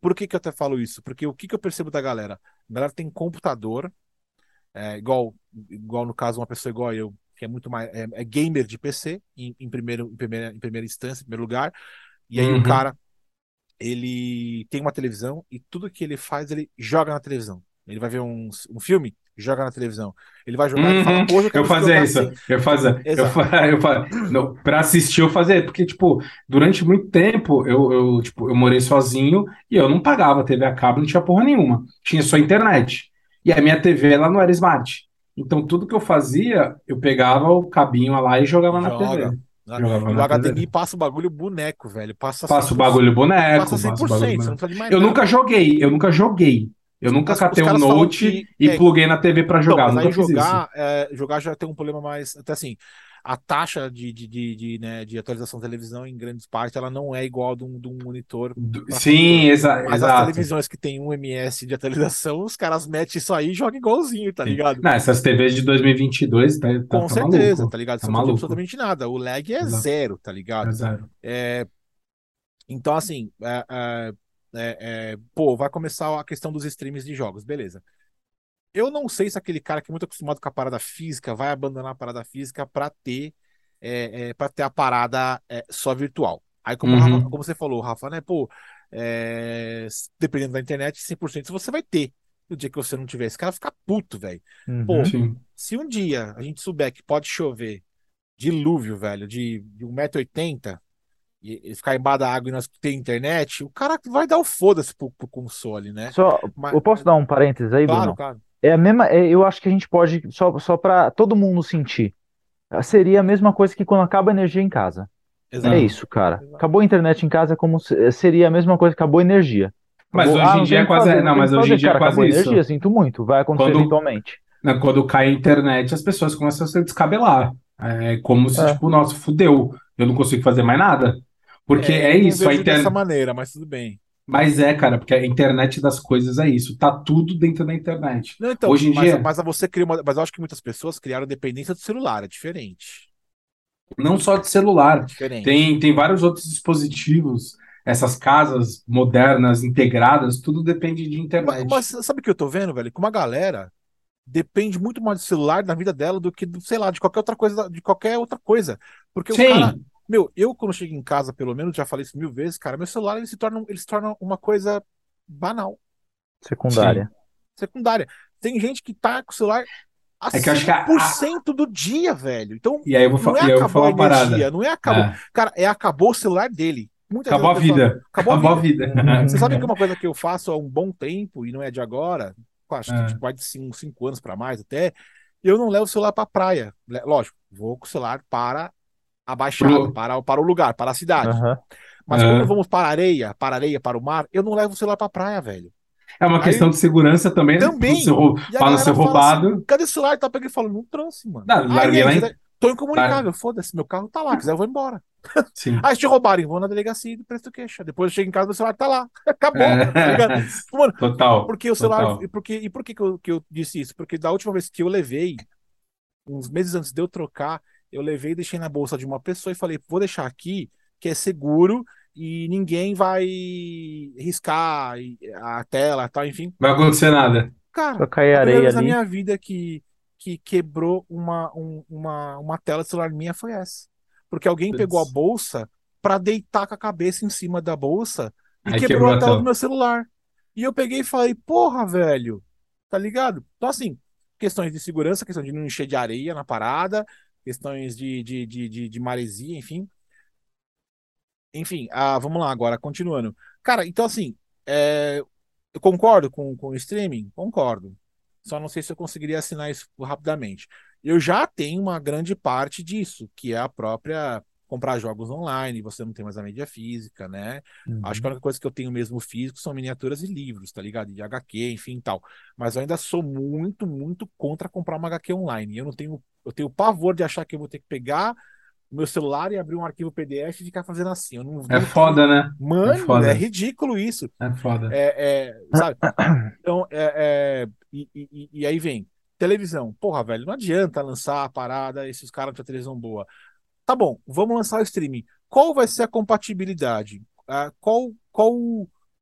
Por que que eu até falo isso? Porque o que que eu percebo da galera? A galera tem computador, é, igual, igual no caso, uma pessoa igual eu, que é muito mais. É, é gamer de PC, em, em, primeiro, em, primeira, em primeira instância, em primeiro lugar. E aí uhum. o cara, ele tem uma televisão e tudo que ele faz, ele joga na televisão. Ele vai ver um, um filme, joga na televisão. Ele vai jogar uhum. e fala, poxa, eu, eu fazia isso. Assim. Eu fazia. Eu, eu fazia. Pra assistir, eu fazia. Porque, tipo, durante muito tempo, eu, eu, tipo, eu morei sozinho e eu não pagava TV a cabo, não tinha porra nenhuma. Tinha só internet. E a minha TV, ela não era smart. Então, tudo que eu fazia, eu pegava o cabinho lá e jogava Joga. na TV. Jogava no HDMI TV. passa o bagulho boneco, velho. Passa, passa o bagulho boneco. Passa 100%, passa você não precisa de mais Eu nunca joguei, eu nunca joguei. Eu nunca catei um note que, e é, pluguei na TV para jogar. Não, mas aí jogar, é, jogar já tem um problema mais. Até assim, a taxa de, de, de, de, né, de atualização da televisão, em grandes partes, ela não é igual a de um, de um monitor. Sim, exa mas exato. as televisões que tem 1 ms de atualização, os caras metem isso aí e jogam igualzinho, tá ligado? Não, essas TVs de 2022, tá, tá, Com tá certeza, maluco. tá ligado? Tá Você não tem absolutamente nada. O lag é exato. zero, tá ligado? É zero. É... Então, assim, é, é é, pô, vai começar a questão dos streams de jogos, beleza. Eu não sei se aquele cara que é muito acostumado com a parada física vai abandonar a parada física para ter é, é para ter a parada é, só virtual. Aí, como, uhum. Rafa, como, você falou, Rafa, né? Pô, é, dependendo da internet, 100% você vai ter. No dia que você não tiver, esse cara fica puto, velho. Uhum. Pô, Sim. se um dia a gente souber que pode chover dilúvio, velho, de, de 1,80m, e, ficar embaixo da água e nós ter internet, o cara vai dar o foda-se pro, pro console, né? Só, Mas, eu posso dar um parênteses aí, claro, Bruno? Claro. É a mesma, é, eu acho que a gente pode, só, só para todo mundo sentir, seria a mesma coisa que quando acaba a energia em casa. Exato. É isso, cara. Exato. Acabou a internet em casa, como seria a mesma coisa que acabou a energia. Mas hoje ah, em dia é quase. Fazer, não, mas hoje em dia é quase isso. energia, sinto muito, vai acontecer quando, eventualmente. Quando cai a internet, as pessoas começam a se descabelar. É como se, é. tipo, nossa, fudeu, eu não consigo fazer mais nada. Porque é, é isso, a internet. dessa maneira, mas tudo bem. Mas é, cara, porque a internet das coisas é isso. Tá tudo dentro da internet. Não, então, Hoje em mas, dia. Mas você cria uma. Mas eu acho que muitas pessoas criaram dependência do celular, é diferente. Não só de celular. É tem, tem vários outros dispositivos. Essas casas modernas, integradas, tudo depende de internet. Mas, mas sabe o que eu tô vendo, velho? Que uma galera depende muito mais do celular na vida dela do que, sei lá, de qualquer outra coisa, de qualquer outra coisa. Porque Sim. o cara meu, eu quando chego em casa, pelo menos, já falei isso mil vezes, cara, meu celular ele se torna, ele se torna uma coisa banal. Secundária. Sim. Secundária. Tem gente que tá com o celular a é que 100% a... do dia, velho. Então, e aí eu vou, não é acabou a energia, parada. não é acabou. É. Cara, é acabou o celular dele. Muitas acabou a vida. acabou, acabou a vida. vida. Você sabe que é uma coisa que eu faço há um bom tempo e não é de agora, acho que é. tipo, vai de 5 anos para mais até, eu não levo o celular para praia. Lógico, vou com o celular para a baixada, Pro... para, para o lugar, para a cidade. Uhum. Mas quando vamos para a areia, para a areia, para o mar, eu não levo o celular para a praia, velho. É uma Aí, questão de segurança também, né? Também. Para não ser roubado. Assim, Cadê o celular? Tá pegando e falando, não trouxe, mano. Não, larguei lá em... Tô incomunicável, foda-se, meu carro tá lá, quiser eu vou embora. Sim. Aí se te roubarem, vou na delegacia e presto queixa. Depois eu chego em casa, meu celular tá lá. Acabou. É. Tá Mano, Total. Porque o celular. Total. E por, que, e por que, que, eu, que eu disse isso? Porque da última vez que eu levei, uns meses antes de eu trocar, eu levei e deixei na bolsa de uma pessoa e falei, vou deixar aqui, que é seguro e ninguém vai riscar a tela, tal, enfim. Vai acontecer nada. Cara, cair a primeira vez na minha vida que, que quebrou uma, um, uma, uma tela de celular minha foi essa. Porque alguém pegou a bolsa para deitar com a cabeça em cima da bolsa e Aí quebrou, quebrou a tela do meu celular. E eu peguei e falei, porra, velho, tá ligado? Então, assim, questões de segurança, questão de não encher de areia na parada, questões de, de, de, de, de maresia, enfim. Enfim, ah, vamos lá agora, continuando. Cara, então assim, é, eu concordo com, com o streaming? Concordo. Só não sei se eu conseguiria assinar isso rapidamente. Eu já tenho uma grande parte disso, que é a própria comprar jogos online, você não tem mais a mídia física, né? Uhum. Acho que a única coisa que eu tenho mesmo físico são miniaturas e livros, tá ligado? De HQ, enfim tal. Mas eu ainda sou muito, muito contra comprar uma HQ online. Eu não tenho, eu tenho pavor de achar que eu vou ter que pegar o meu celular e abrir um arquivo PDF e ficar fazendo assim. Eu não, é foda, né? Mano, é, foda. é, ridículo isso. É foda. É, é sabe? Então, é, é e, e, e aí vem televisão. Porra, velho, não adianta lançar a parada, esses caras têm televisão boa. Tá bom, vamos lançar o streaming. Qual vai ser a compatibilidade? Uh, qual, qual,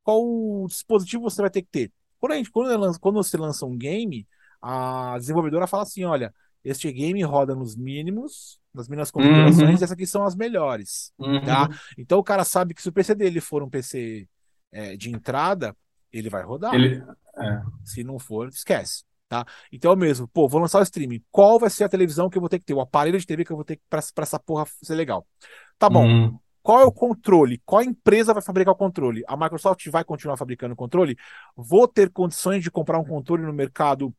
qual dispositivo você vai ter que ter? Quando, a gente, quando, quando você lança um game, a desenvolvedora fala assim: olha, este game roda nos mínimos, nas mínimas configurações, Uhum. e essas aqui são as melhores. Uhum. Tá? Então o cara sabe que se o PC dele for um PC é, de entrada, ele vai rodar. Ele, é. Se não for, esquece. Tá? Então é o mesmo, pô, vou lançar o streaming. Qual vai ser a televisão que eu vou ter que ter? O aparelho de TV que eu vou ter que pra, pra essa porra ser legal. Tá bom. Hum. Qual é o controle? Qual empresa vai fabricar o controle? A Microsoft vai continuar fabricando o controle? Vou ter condições de comprar um controle no mercado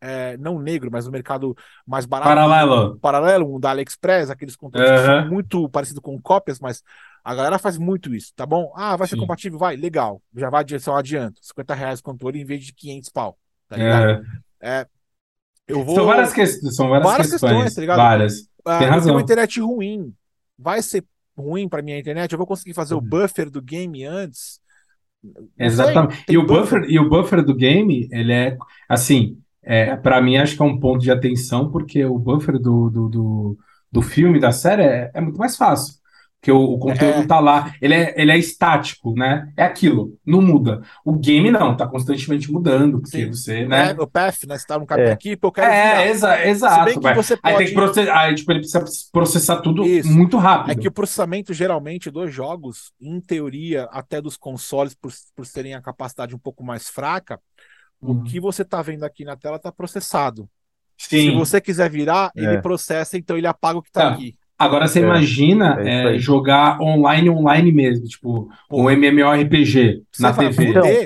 é, não negro, mas no mercado mais barato? Paralelo. Paralelo, um da AliExpress, aqueles controles que Aham. são muito parecidos com cópias, mas a galera faz muito isso, tá bom? Ah, vai ser Sim. compatível? Vai, legal. Já vai um adianto. 50 reais o controle em vez de 500 pau. Tá ligado? É. É, eu vou. São várias, que... são várias, Várias questões. questões, tá ligado? várias. Ah, tem razão. uma internet ruim. Vai ser ruim pra minha internet? Eu vou conseguir fazer o Uhum. buffer do game antes? Sei, Exatamente. E o buffer, e o buffer do game, ele é assim, é, para mim acho que é um ponto de atenção, porque o buffer do, do, do, do filme, da série, é, é muito mais fácil. Porque o, o conteúdo É. tá lá, ele é, ele é estático, né? É aquilo, não muda. O game não, tá constantemente mudando, porque Sim. você, né? É, o path, né? Você tá num caminho É. aqui, pô, eu quero É, exa Se exato. bem que vai. você Aí tem pode. que processar, aí, tipo, ele precisa processar tudo Isso. muito É rápido. que o processamento, geralmente, dos jogos, em teoria, até dos consoles, por, por terem a capacidade um pouco mais fraca, o Uhum. que você tá vendo aqui na tela tá processado. Se Sim. você quiser virar, ele É. processa, então ele apaga o que tá Tá. aqui. Agora você É, imagina é é, jogar online, online mesmo, tipo um MMORPG Você na TV. Então,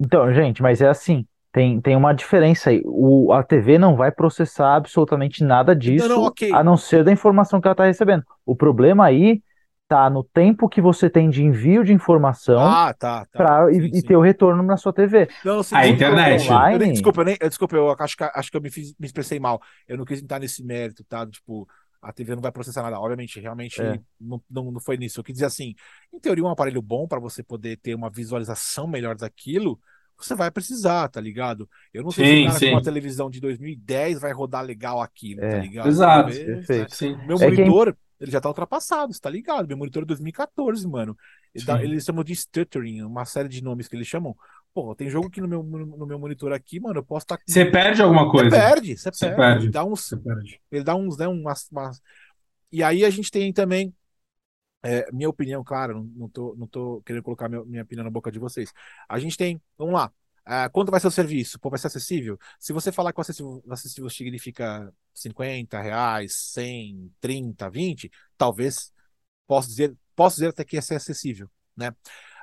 Então, gente, mas é assim. Tem, tem uma diferença aí. O, a TV não vai processar absolutamente nada disso, não, ok. a não ser da informação que ela está recebendo. O problema aí tá no tempo que você tem de envio de informação Ah, tá. tá. para Sim, e, e sim. ter o retorno na sua TV. Não, não, sim, A internet. Eu, Online? nem, desculpa, eu, nem, eu- desculpa, eu acho que, acho que eu me, fiz, me expressei mal. Eu não quis entrar nesse mérito, tá? Tipo, a TV não vai processar nada. Obviamente, realmente É. não, não, não foi nisso. Eu quis dizer assim, em teoria, um aparelho bom para você poder ter uma visualização melhor daquilo, você vai precisar, tá ligado? Eu não sei se Sim, cara sim. com uma televisão de 2010 vai rodar legal aquilo, É, tá ligado? exato, Talvez, perfeito. né? Meu É que- monitor, ele já tá ultrapassado, tá ligado? Meu monitor é 2014, mano. Sim. Eles chamam de stuttering, uma série de nomes que eles chamam. Pô, tem jogo que no meu, no meu monitor aqui, mano, eu posso estar com. Você perde alguma Você coisa. perde, você Você perde. perde. Ele dá uns, Você perde. ele dá uns, né, umas, umas- E aí a gente tem também, é, minha opinião, claro, não, não, tô, não tô querendo colocar meu- minha opinião na boca de vocês. A gente tem, vamos lá, ah, quanto vai ser o serviço? Pô, vai ser acessível? Se você falar que o acessível, acessível significa 50 reais, 100, 30, 20, talvez, posso dizer, posso dizer até que ia ser acessível, né?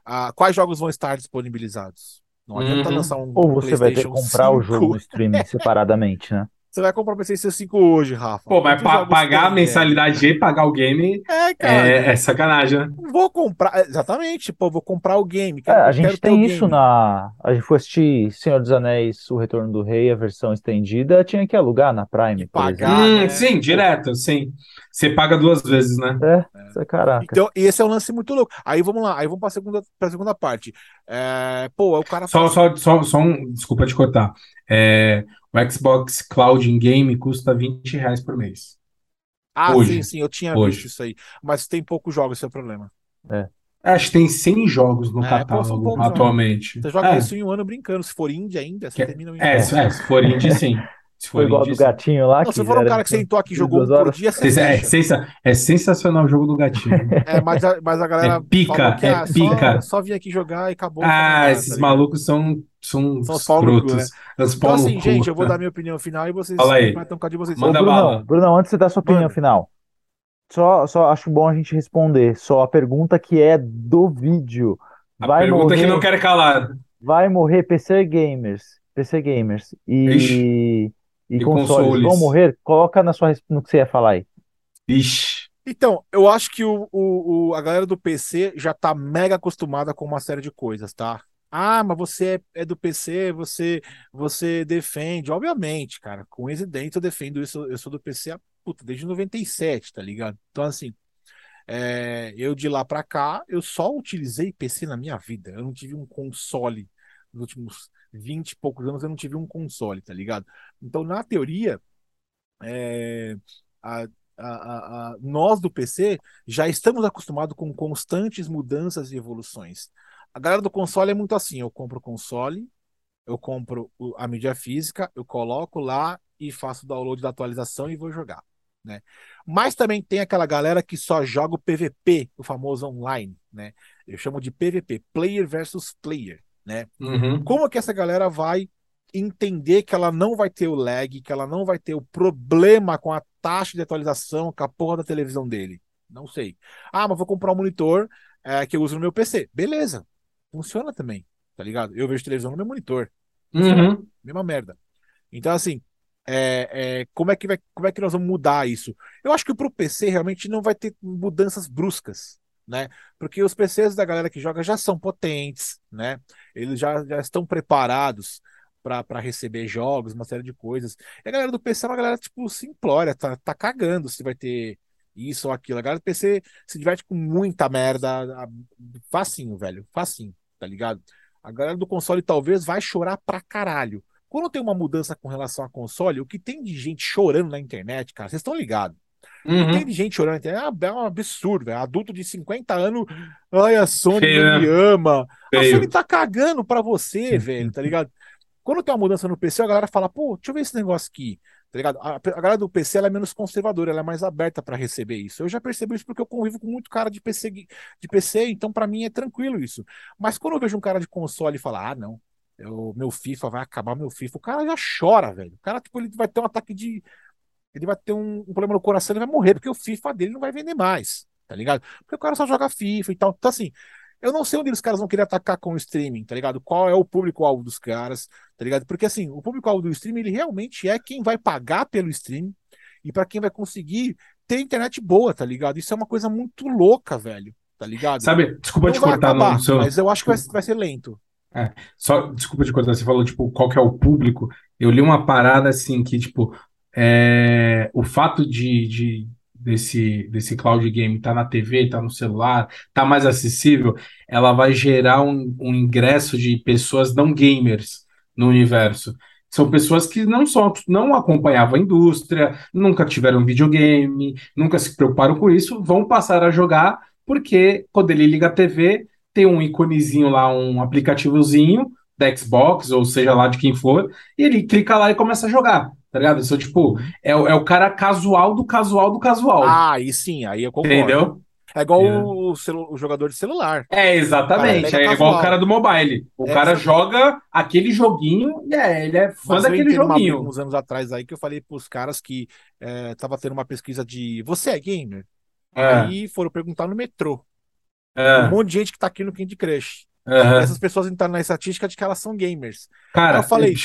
Ah, quais jogos vão estar disponibilizados? Não adianta Uhum. lançar um Ou você vai ter que comprar o 5. jogo no streaming separadamente, né? Você vai comprar o PlayStation 5 hoje, Rafa. Pô, mas pa pagar a mensalidade e pagar o game É, cara. é, é sacanagem, né? Vou comprar. Exatamente, pô, vou comprar o game. É, a gente tem isso game. na. A gente foi assistir Senhor dos Anéis, O Retorno do Rei, a versão estendida, tinha que alugar na Prime, E pagar. Hum, né? sim, direto, sim. Você paga duas vezes, né? É, é caraca. Então, e esse é um lance muito louco. Aí vamos lá, aí vamos pra segunda, pra segunda parte. É, pô, o cara Só, fala- só, só, só um. Desculpa te cortar. É, o Xbox Cloud in Game custa 20 reais por mês. Ah, hoje. sim, sim, eu tinha Hoje. visto isso aí. Mas tem poucos jogos, esse é o problema. Acho que tem 100 jogos no É, catálogo poucos, né? atualmente. Você joga é, isso em um ano brincando. Se for indie ainda, você Que- termina o indie. é, se- é, se for indie, sim. Se for Foi igual indie, do gatinho lá, Não, que se for um cara que sentou aqui e jogou um por dia, você É, fecha. sensa- é sensacional o jogo do gatinho. É, mas a, mas a galera É pica, falou que é ah, pica. Só, só vir aqui jogar e acabou. Ah, tá esses ligado? malucos são, são São os pau no cu, escrotos. Os Então, assim, cu. gente, eu vou dar minha opinião final e vocês Fala aí. completam com a de vocês. Ô, Manda Brunão, bala. Brunão, antes de você dar sua opinião Manda. final, só, só acho bom a gente responder só a pergunta que é do vídeo. A Vai pergunta morrer, que não quer calar. vai morrer PC gamers, PC gamers e, Ixi. e, E consoles, consoles. vão morrer? Coloca na sua, no que você ia falar aí. Ixi. Então, eu acho que o, o, o- a galera do PC já tá mega acostumada com uma série de coisas, tá? Ah, mas você é, é do PC, você você defende. Obviamente, cara, com evidente eu defendo isso. Eu sou do PC puta, desde 97, tá ligado? Então, assim, é, eu de lá pra cá, eu só utilizei PC na minha vida. Eu não tive um console nos últimos 20 e poucos anos, eu não tive um console, tá ligado? Então, na teoria, é, a- a- a- nós do PC já estamos acostumados com constantes mudanças e evoluções. A galera do console é muito assim: eu compro o console, eu compro a mídia física, eu coloco lá e faço o download da atualização e vou jogar. Né? Mas também tem aquela galera que só joga o PVP, o famoso online, né? Eu chamo de PVP, player versus player, né? Uhum. Como que essa galera vai entender que ela não vai ter o lag, que ela não vai ter o problema com a taxa de atualização com a porra da televisão dele? Não sei. Ah, mas vou comprar um monitor é, que eu uso no meu PC. Beleza. Funciona também, tá ligado? Eu vejo televisão no meu monitor. Uhum. Mesma merda. Então, assim, é, é, como, é que vai, como é que nós vamos mudar isso? Eu acho que pro PC realmente não vai ter mudanças bruscas, né? Porque os PCs da galera que joga já são potentes, né? Eles já, já estão preparados para receber jogos, uma série de coisas. E a galera do PC é uma galera, tipo, simplória, tá, tá cagando se vai ter isso ou aquilo. A galera do PC se diverte com muita merda, facinho, velho, facinho, tá ligado? A galera do console talvez vai chorar pra caralho. Quando tem uma mudança com relação a console, o que tem de gente chorando na internet, cara, vocês estão ligados. Uhum. Tem de gente chorando na internet, é um absurdo, é adulto de 50 anos, ai, a Sony Feio, não né? me ama. A Feio. Sony tá cagando pra você, velho, tá ligado? Quando tem uma mudança no PC, a galera fala, pô, deixa eu ver esse negócio aqui, tá ligado? A, a galera do PC, ela é menos conservadora, ela é mais aberta pra receber isso. Eu já percebo isso porque eu convivo com muito cara de PC, de PC então pra mim é tranquilo isso. Mas quando eu vejo um cara de console e fala, ah, não, o meu FIFA vai acabar meu FIFA. O cara já chora, velho. O cara, tipo, ele vai ter um ataque de. Ele vai ter um, um problema no coração, ele vai morrer, porque o FIFA dele não vai vender mais, tá ligado? Porque o cara só joga FIFA e tal. Então, assim, eu não sei onde os caras vão querer atacar com o streaming, tá ligado? Qual é o público-alvo dos caras, tá ligado? Porque, assim, o público-alvo do streaming, ele realmente é quem vai pagar pelo streaming e para quem vai conseguir ter internet boa, tá ligado? Isso é uma coisa muito louca, velho, tá ligado? Sabe, desculpa não te cortar acabar, no seu. mas eu acho que vai, vai ser lento. Só, desculpa te cortar, você falou, tipo, qual que é o público. Eu li uma parada assim que, tipo, é, o fato de, de desse, desse cloud game tá na TV, tá no celular, tá mais acessível, ela vai gerar um, um ingresso de pessoas não gamers no universo. São pessoas que não são, não acompanhavam a indústria, nunca tiveram videogame, nunca se preocuparam com isso, vão passar a jogar porque quando ele liga a TV, tem um iconezinho lá, um aplicativozinho da Xbox, ou seja lá de quem for, e ele clica lá e começa a jogar, tá ligado? Isso, tipo, é, o- é o cara casual do casual do casual, Ah, aí sim, aí eu concordo. entendeu? É igual É. o, celu- o jogador de celular. É, exatamente. Pega É igual o cara do mobile. O É, cara exatamente. joga aquele joguinho e é, ele é fã Mas eu daquele joguinho. uns anos atrás aí que eu falei pros caras que é, tava tendo uma pesquisa de você é gamer? É, Aí foram perguntar no metrô. Um é, monte de gente que tá aqui no Candy Crush. aham. Essas pessoas entraram na estatística de que elas são gamers. Cara, eu falei,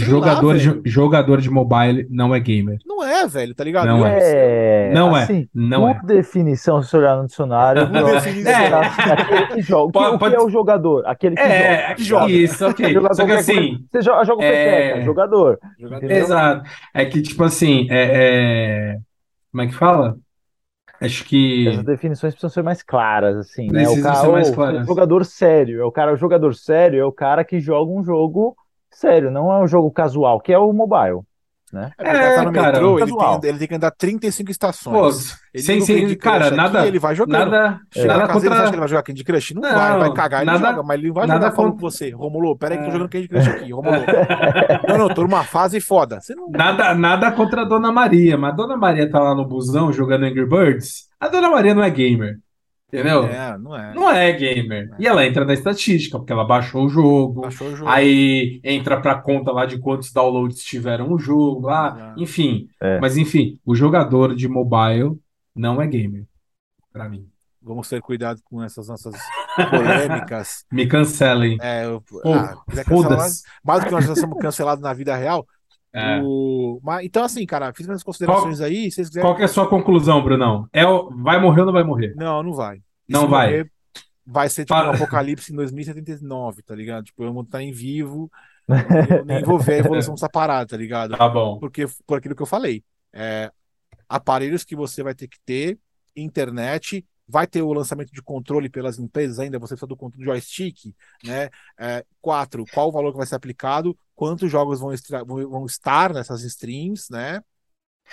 Sei jogador, lá, de, jogador de mobile não é gamer. Não é, velho, tá ligado? Não Eu- É, Não é, assim, não por é. definição, se você olhar no dicionário, joga- definição. É. aquele que joga. O que, Pode- o que pode- é o jogador? Aquele que joga. É, que joga. isso, ok. Jogador Só que assim, Você joga, joga É. peteca, jogador. Jogador- exato. É que, tipo assim, é, é- como é que fala? Acho que. Essas definições precisam ser mais claras, assim, né? O Precisam cara, ser mais claras. jogador sério, é o cara, o jogador sério é o cara que joga um jogo sério, não é um jogo casual, que é o mobile, né? É, cara tá no É, cara, metrô, ele tem, ele tem que andar 35 Pô, estações. Ele sem, sem, cara, Crush aqui, nada, ele vai jogando. nada, Chega nada na casa dele, você acha que contra. ele vai jogar Candy Crush? Não, Não, vai, vai cagar, ele nada- joga, mas ele não vai nada jogar falando contra- com você. Romulo, pera aí que eu tô É. jogando Candy Crush aqui, Romulo. não, não, tô numa fase foda. Você não... Nada, nada contra a Dona Maria, mas a Dona Maria tá lá no busão jogando Angry Birds. A Dona Maria não é gamer, entendeu? É, não é. Não é gamer. E ela entra na estatística, porque ela baixou o jogo, Baixou o jogo. aí entra pra conta lá de quantos downloads tiveram o jogo lá, Exato. enfim. É. Mas enfim, o jogador de mobile não é gamer, pra mim. Vamos ter cuidado com essas nossas polêmicas. Me cancelem. É, eu, Pô, ah, cancelar, mais do que nós já somos cancelados na vida real. É. O... Mas, então, assim, cara, fiz minhas considerações aí. Se vocês quiserem. Qual é a sua conclusão, Brunão? É o... Vai morrer ou não vai morrer? Não, não vai. Não vai. morrer, vai ser tipo um apocalipse em 2079, tá ligado? Tipo, eu vou estar em vivo, eu nem vou ver a evolução dessa parada, tá ligado? Tá bom. Porque, por aquilo que eu falei, é, aparelhos que você vai ter que ter, internet, vai ter o lançamento de controle pelas empresas ainda, você precisa do controle do joystick, né? É, quatro, qual o valor que vai ser aplicado, quantos jogos vão, vão- estar nessas streams, né?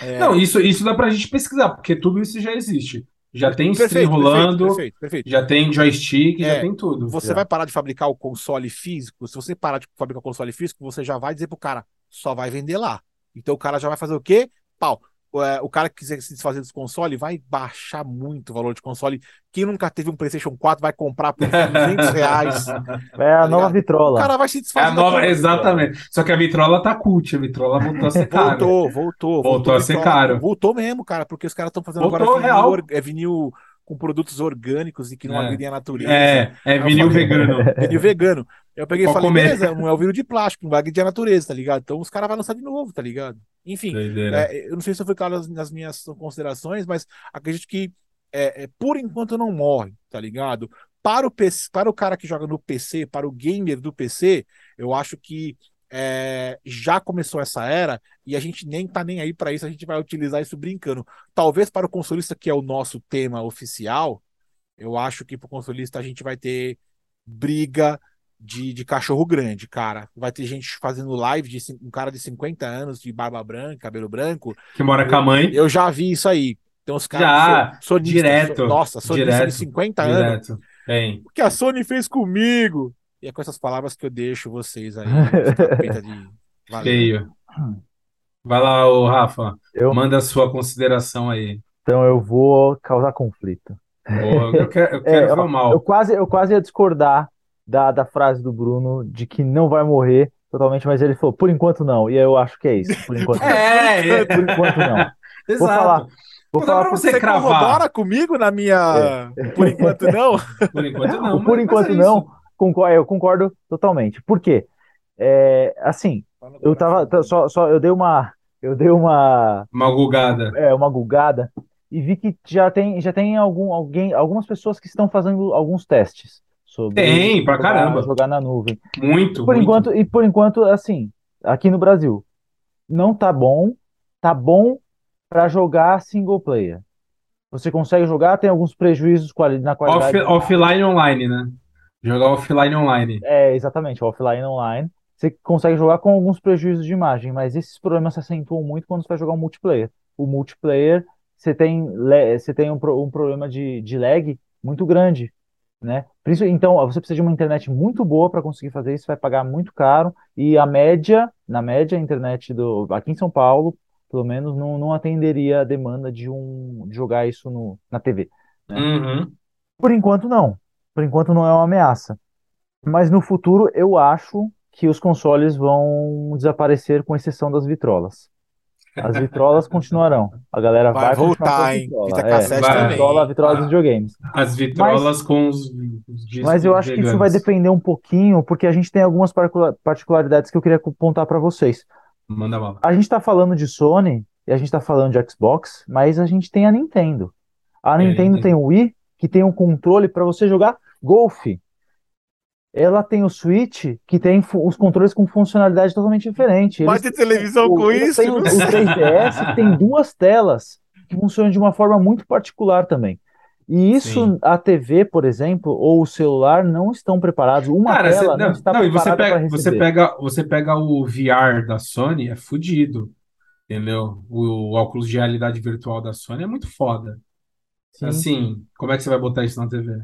É, Não, isso, isso dá pra gente pesquisar, porque tudo isso já existe. Já tem stream Perfeito, rolando, perfeito, perfeito. já tem joystick, já É, tem tudo. Você Já. vai parar de fabricar o console físico. Se você parar de fabricar o console físico, você já vai dizer pro cara, só vai vender lá. Então o cara já vai fazer o quê? Pau. O, é, o cara que quiser se desfazer dos consoles vai baixar muito o valor de console. Quem nunca teve um PlayStation 4 vai comprar por 200 reais. É a Tá nova ligado? O vitrola. cara vai se É desfazer. a da nova, exatamente. Só que a vitrola tá cult, a vitrola voltou a ser cara. Voltou, voltou, Voltou a ser vitrola. caro. Voltou mesmo, cara, porque os caras estão fazendo Voltou, agora vinil, real. or- é vinil com produtos orgânicos e que não É. agridem a natureza. É, é vinil vegano. Vinil vegano. Eu peguei e falei, comer. beleza, não é o vinil de plástico, não vai agredir a natureza, tá ligado? Então os caras vão lançar de novo, tá ligado? Enfim, é, eu não sei se eu fui claro nas, nas minhas considerações, mas acredito que é, é, por enquanto não morre, tá ligado? Para o, PC, para o cara que joga no PC, para o gamer do PC, eu acho que é, já começou essa era e a gente nem tá nem aí para isso, a gente vai utilizar isso brincando. Talvez para o consolista, que é o nosso tema oficial, eu acho que para o consolista a gente vai ter briga de, de cachorro grande, cara. Vai ter gente fazendo live de um cara de 50 anos, de barba branca, cabelo branco. Que mora com a mãe. Eu já vi isso aí. Então os Já, caras so- sonistas, direto, so- nossa, sonista direto, de 50 anos. Direto. Tem. O que a Sony fez comigo? E é com essas palavras que eu deixo vocês aí. de... Feio. Vai lá, ô Rafa. Eu- Manda a sua consideração aí. Então eu vou causar conflito. Eu quero, eu É, quero o Eu mal. quase, eu quase ia discordar da, da frase do Bruno de que não vai morrer totalmente, mas ele falou, por enquanto não. E eu acho que é isso. Por enquanto não. É, é, Por enquanto não. Vou exato. falar. Vou Não falar pra você Você cravar. corrobora comigo na minha. Por enquanto, não? Por enquanto não. por enquanto é não. Concordo, eu concordo totalmente. Por quê? É, assim, eu tava só, só eu dei uma eu dei uma Uma gugada. é, uma gulgada e vi que já tem já tem algum alguém algumas pessoas que estão fazendo alguns testes sobre Tem, pra jogar, caramba. jogar na nuvem. Muito, Por muito. enquanto, e por enquanto, assim, aqui no Brasil, não tá bom, tá bom para jogar single player. Você consegue jogar, tem alguns prejuízos na qualidade. Off- offline online, né? Jogar offline online. É, exatamente, offline e online. Você consegue jogar com alguns prejuízos de imagem, mas esses problemas se acentuam muito quando você vai jogar um multiplayer. O multiplayer, você tem, você tem um, um problema de, de lag muito grande, né? Por isso, então, você precisa de uma internet muito boa para conseguir fazer isso, vai pagar muito caro, e a média, na média, a internet do, aqui em São Paulo, pelo menos, não, não atenderia a demanda de, um, de jogar isso no, na TV. Uhum. Por enquanto, não. Por enquanto, não é uma ameaça. Mas no futuro, eu acho que os consoles vão desaparecer, com exceção das vitrolas. As vitrolas continuarão. A galera Vai vai, voltar, as hein? vitrolas. Fita É, cassete a também. vitrola, vitrola dos Ah. videogames. As vitrolas com os, os discos Mas eu acho que isso vai veganos. depender um pouquinho, porque a gente tem algumas particula- particularidades que eu queria apontar para vocês. Manda bala. A gente está falando de Sony e a gente está falando de Xbox, mas a gente tem a Nintendo. A É, Nintendo Nintendo. tem o Wii, que tem um controle para você jogar golfe. Ela tem o Switch, que tem os controles com funcionalidade totalmente diferente. Eles- ter televisão o- com isso? têm o, o 3DS, que tem duas telas, que funcionam de uma forma muito particular também. E isso, Sim. a TV, por exemplo, ou o celular não estão preparados. Uma Cara, tela você, não não, está não, e você pega, você pega, você pega o VR da Sony, é fudido. Entendeu? O, o óculos de realidade virtual da Sony é muito foda. Sim. Assim, como é que você vai botar isso na TV?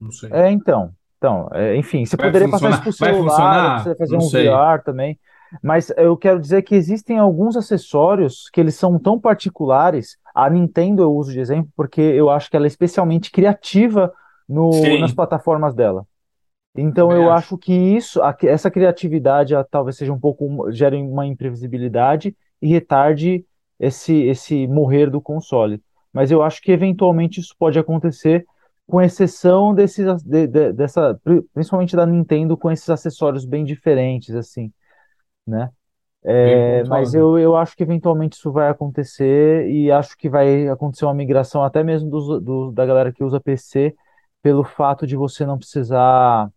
Não sei. É, então. Então, é, enfim, você Vai poderia funcionar- passar isso por vai celular, você fazer Não um sei. VR também. Mas eu quero dizer que existem alguns acessórios que eles são tão particulares. A Nintendo eu uso de exemplo porque eu acho que ela é especialmente criativa no, nas plataformas dela. Então Também eu acho. acho que isso, a- essa criatividade ah, talvez seja um pouco, gere uma imprevisibilidade e retarde esse, esse morrer do console. Mas eu acho que eventualmente isso pode acontecer, com exceção desses, de- de- dessa, pri- principalmente da Nintendo, com esses acessórios bem diferentes, assim, né? É, mas pontuado. eu, eu acho que eventualmente isso vai acontecer e acho que vai acontecer uma migração até mesmo dos, do- da galera que usa PC, pelo fato de você não precisar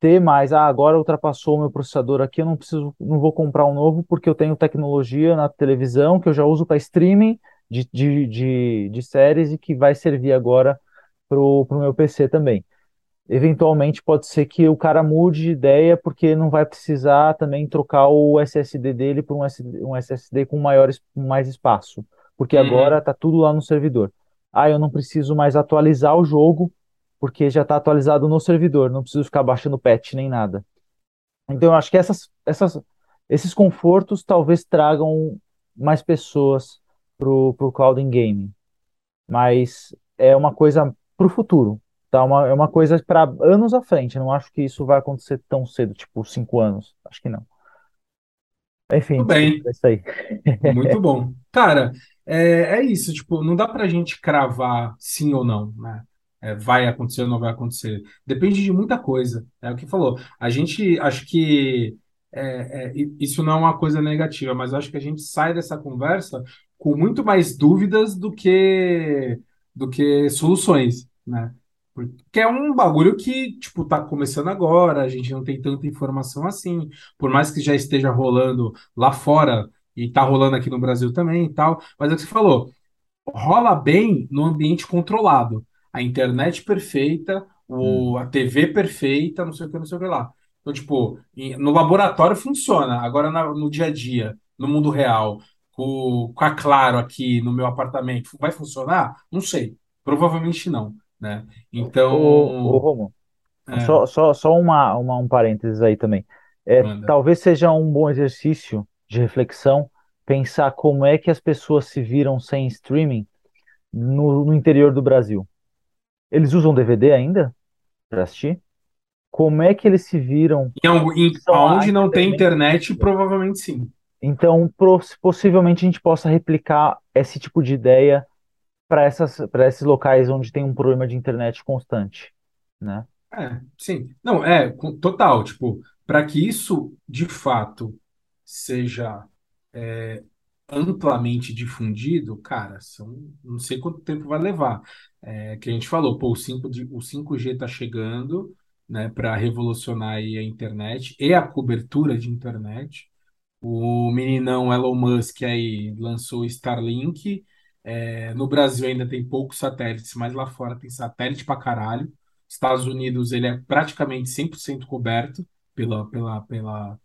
ter mais, ah, agora ultrapassou o meu processador aqui, eu não preciso, não vou comprar um novo porque eu tenho tecnologia na televisão que eu já uso para streaming de, de, de, de séries e que vai servir agora pro, pro meu PC também. Eventualmente pode ser que o cara mude de ideia porque não vai precisar também trocar o SSD dele para um, um SSD com maior, mais espaço, porque Uhum. agora tá tudo lá no servidor. ah, eu não preciso mais atualizar o jogo porque já está atualizado no servidor, não preciso ficar baixando patch nem nada. Então, eu acho que essas, essas, esses confortos talvez tragam mais pessoas pro, pro cloud in game. Mas é uma coisa pro futuro, tá? Uma, é uma coisa para anos à frente. Não acho que isso vai acontecer tão cedo, tipo cinco anos. Acho que não. Enfim, Tudo bem. é isso aí. Muito bom. Cara, é, é isso, tipo, não dá pra gente cravar sim ou não, né? É, vai acontecer ou não vai acontecer. Depende de muita coisa. É o que falou. A gente, acho que é, é, isso não é uma coisa negativa, mas acho que a gente sai dessa conversa com muito mais dúvidas do que do que soluções, né? Porque é um bagulho que, tipo, tá começando agora, a gente não tem tanta informação assim, por mais que já esteja rolando lá fora e tá rolando aqui no Brasil também e tal, mas é o que você falou, rola bem no ambiente controlado. A internet perfeita, o, Hum. a TV perfeita, não sei o que, não sei o que lá. Então, tipo, no laboratório funciona, agora na- no dia a dia, no mundo real, com, com a Claro aqui no meu apartamento, vai funcionar? Não sei. Provavelmente não, né? Ô, ô, Então, Romulo, é, só, só, só uma, uma, um parênteses aí também. É, talvez seja um bom exercício de reflexão pensar como é que as pessoas se viram sem streaming no, no interior do Brasil. Eles usam DVD ainda para assistir? Como é que eles se viram Em, em aonde não tem internet, provavelmente sim. Então, pos- possivelmente a gente possa replicar esse tipo de ideia para esses locais onde tem um problema de internet constante, né? É, sim. Não, é, total, tipo, para que isso de fato seja amplamente difundido, cara, são, não sei quanto tempo vai levar. É, que a gente falou, pô, o 5 de, o 5G está chegando, né, para revolucionar aí a internet e a cobertura de internet. O meninão Elon Musk aí lançou Starlink. É, no Brasil ainda tem poucos satélites, mas lá fora tem satélite pra caralho. Estados Unidos ele é praticamente 100% coberto pela, pela, pela,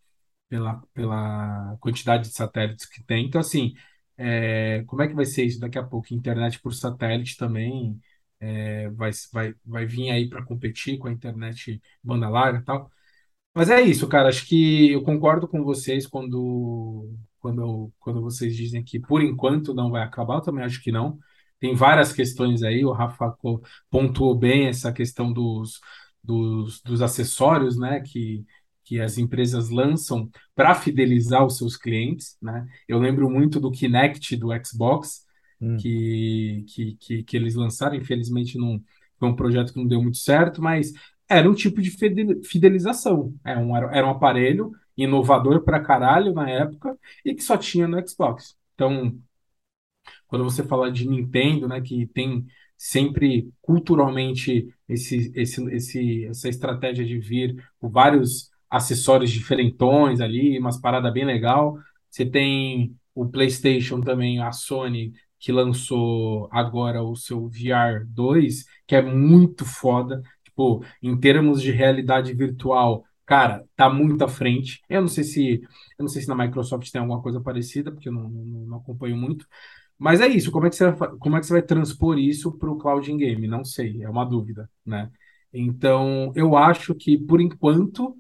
pela, pela quantidade de satélites que tem. Então, assim, é, como é que vai ser isso daqui a pouco? Internet por satélite também é, vai, vai, vai vir aí para competir com a internet banda larga e tal. Mas é isso, cara. Acho que eu concordo com vocês quando, quando, quando vocês dizem que por enquanto não vai acabar. Eu também acho que não. Tem várias questões aí. O Rafa pontuou bem essa questão dos, dos, dos acessórios, né? Que, que as empresas lançam para fidelizar os seus clientes, né? Eu lembro muito do Kinect do Xbox Hum. que, que, que, que eles lançaram. Infelizmente, não foi um projeto que não deu muito certo, mas era um tipo de fidel- fidelização. É um, era era um aparelho inovador pra caralho na época e que só tinha no Xbox. Então, quando você fala de Nintendo, né, que tem sempre culturalmente esse, esse, esse, essa estratégia de vir com vários acessórios diferentões ali, umas paradas bem legal. Você tem o PlayStation também, a Sony, que lançou agora o seu VR 2, que é muito foda. Tipo, em termos de realidade virtual, cara, tá muito à frente. Eu não sei se, eu não sei se na Microsoft tem alguma coisa parecida, porque eu não, não, não acompanho muito. Mas é isso, como é que você vai, como é que você vai transpor isso para o cloud game? Não sei, é uma dúvida, né? Então, eu acho que, por enquanto,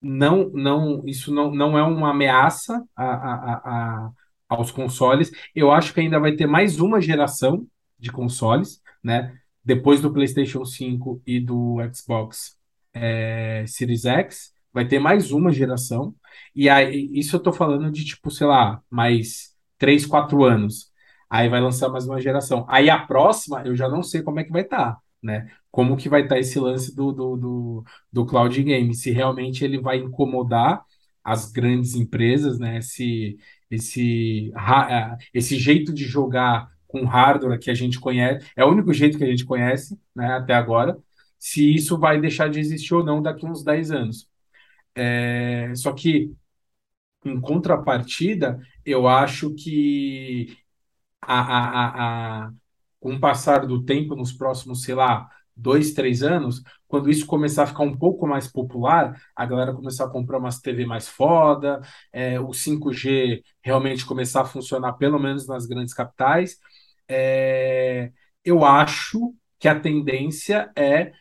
não, não, isso não, não é uma ameaça a, a, a- aos consoles. Eu acho que ainda vai ter mais uma geração de consoles, né? Depois do PlayStation 5 e do Xbox é, Series X, vai ter mais uma geração. E aí, isso eu tô falando de, tipo, sei lá, mais 3 4 anos. Aí vai lançar mais uma geração. Aí a próxima, eu já não sei como é que vai estar, né? Como que vai estar esse lance do, do, do, do cloud game, se realmente ele vai incomodar as grandes empresas, né? Esse, esse, eh, esse jeito de jogar com hardware que a gente conhece, é o único jeito que a gente conhece, né, até agora, se isso vai deixar de existir ou não daqui uns 10 anos. É, só que, em contrapartida, eu acho que a, a, a- com o passar do tempo, nos próximos, sei lá, dois, três anos, quando isso começar a ficar um pouco mais popular, a galera começar a comprar umas TV mais foda, é, o 5G realmente começar a funcionar, pelo menos nas grandes capitais, é, eu acho que a tendência é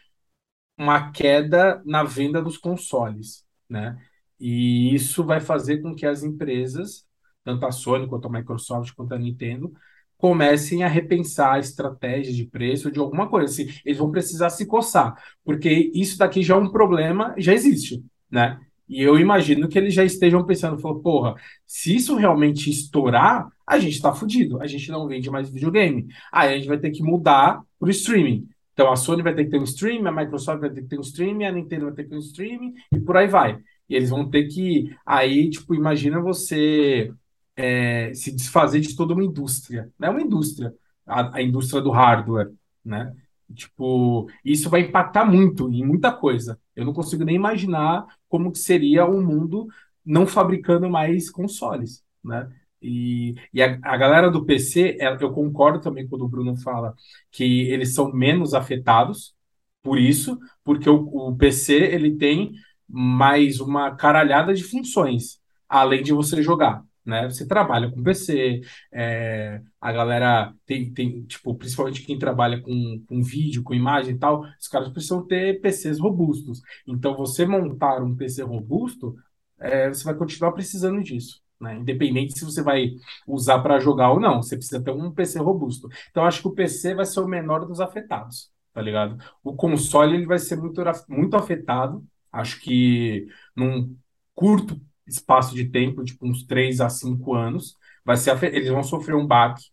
uma queda na venda dos consoles, né? E isso vai fazer com que as empresas, tanto a Sony quanto a Microsoft quanto a Nintendo, comecem a repensar a estratégia de preço de alguma coisa. Assim, eles vão precisar se coçar, porque isso daqui já é um problema, já existe, né? E eu imagino que eles já estejam pensando, falou, porra, se isso realmente estourar, a gente está fudido, a gente não vende mais videogame. Aí a gente vai ter que mudar para o streaming. Então a Sony vai ter que ter um stream, a Microsoft vai ter que ter um stream, a Nintendo vai ter que ter um stream e por aí vai. E eles vão ter que. Aí, tipo, imagina você é, se desfazer de toda uma indústria. Não é uma indústria, a, a indústria do hardware, né? Tipo, isso vai impactar muito em muita coisa. Eu não consigo nem imaginar como que seria um mundo não fabricando mais consoles, né? E, e a, a galera do PC, é, eu concordo também quando o Bruno fala que eles são menos afetados por isso, porque o, o PC ele tem mais uma caralhada de funções, além de você jogar né? Você trabalha com PC, é, a galera tem, tem, tipo, principalmente quem trabalha com, com vídeo, com imagem e tal, os caras precisam ter PCs robustos. Então, você montar um PC robusto, é, você vai continuar precisando disso. Né? Independente se você vai usar para jogar ou não, você precisa ter um PC robusto. Então, acho que o PC vai ser o menor dos afetados, tá ligado? O console ele vai ser muito, muito afetado. Acho que num curto espaço de tempo, tipo uns 3 a 5 anos, vai ser eles vão sofrer um baque,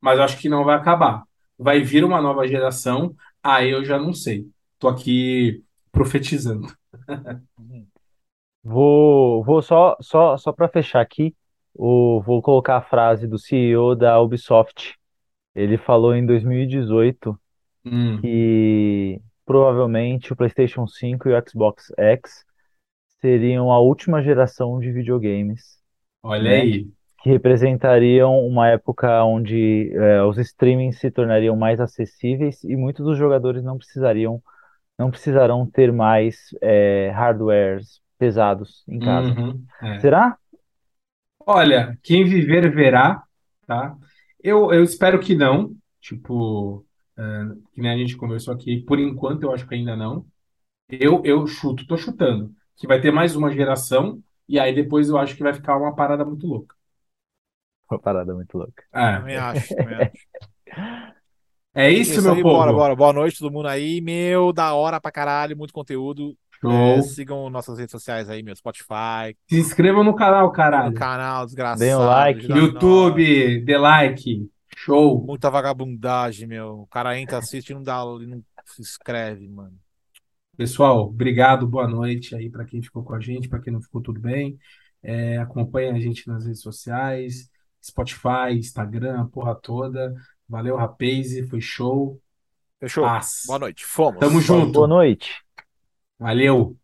mas acho que não vai acabar. Vai vir uma nova geração, aí eu já não sei. Tô aqui profetizando. Vou, vou só, só, só para fechar aqui, o, vou colocar a frase do CEO da Ubisoft. Ele falou em 2018 hum. que provavelmente o PlayStation 5 e o Xbox X seriam a última geração de videogames. Olha né? aí. Que representariam uma época onde é, os streamings se tornariam mais acessíveis e muitos dos jogadores não precisariam, não precisarão ter mais é, hardwares pesados em casa. Uhum, é. Será? Olha, quem viver verá, tá? Eu, eu espero que não. Tipo, uh, que nem a gente conversou aqui, por enquanto eu acho que ainda não. Eu, eu chuto, tô chutando que vai ter mais uma geração, e aí depois eu acho que vai ficar uma parada muito louca. Uma parada muito louca. É. Também acho, também acho. É isso, isso meu aí, povo. Bora, bora. Boa noite todo mundo aí. Meu, da hora pra caralho, muito conteúdo. É, sigam nossas redes sociais aí, meu Spotify. Se inscrevam no canal, caralho. No canal, desgraçado. Dê um like. YouTube, dê like. Show. Muita vagabundagem, meu. O cara entra, assiste e não dá, não se inscreve, mano. Pessoal, obrigado, boa noite aí para quem ficou com a gente, para quem não ficou tudo bem. É, acompanha a gente nas redes sociais, Spotify, Instagram, a porra toda. Valeu, Rapaze, foi show. Fechou. Paz. Boa noite. Fomos. Tamo junto. Boa noite. Valeu.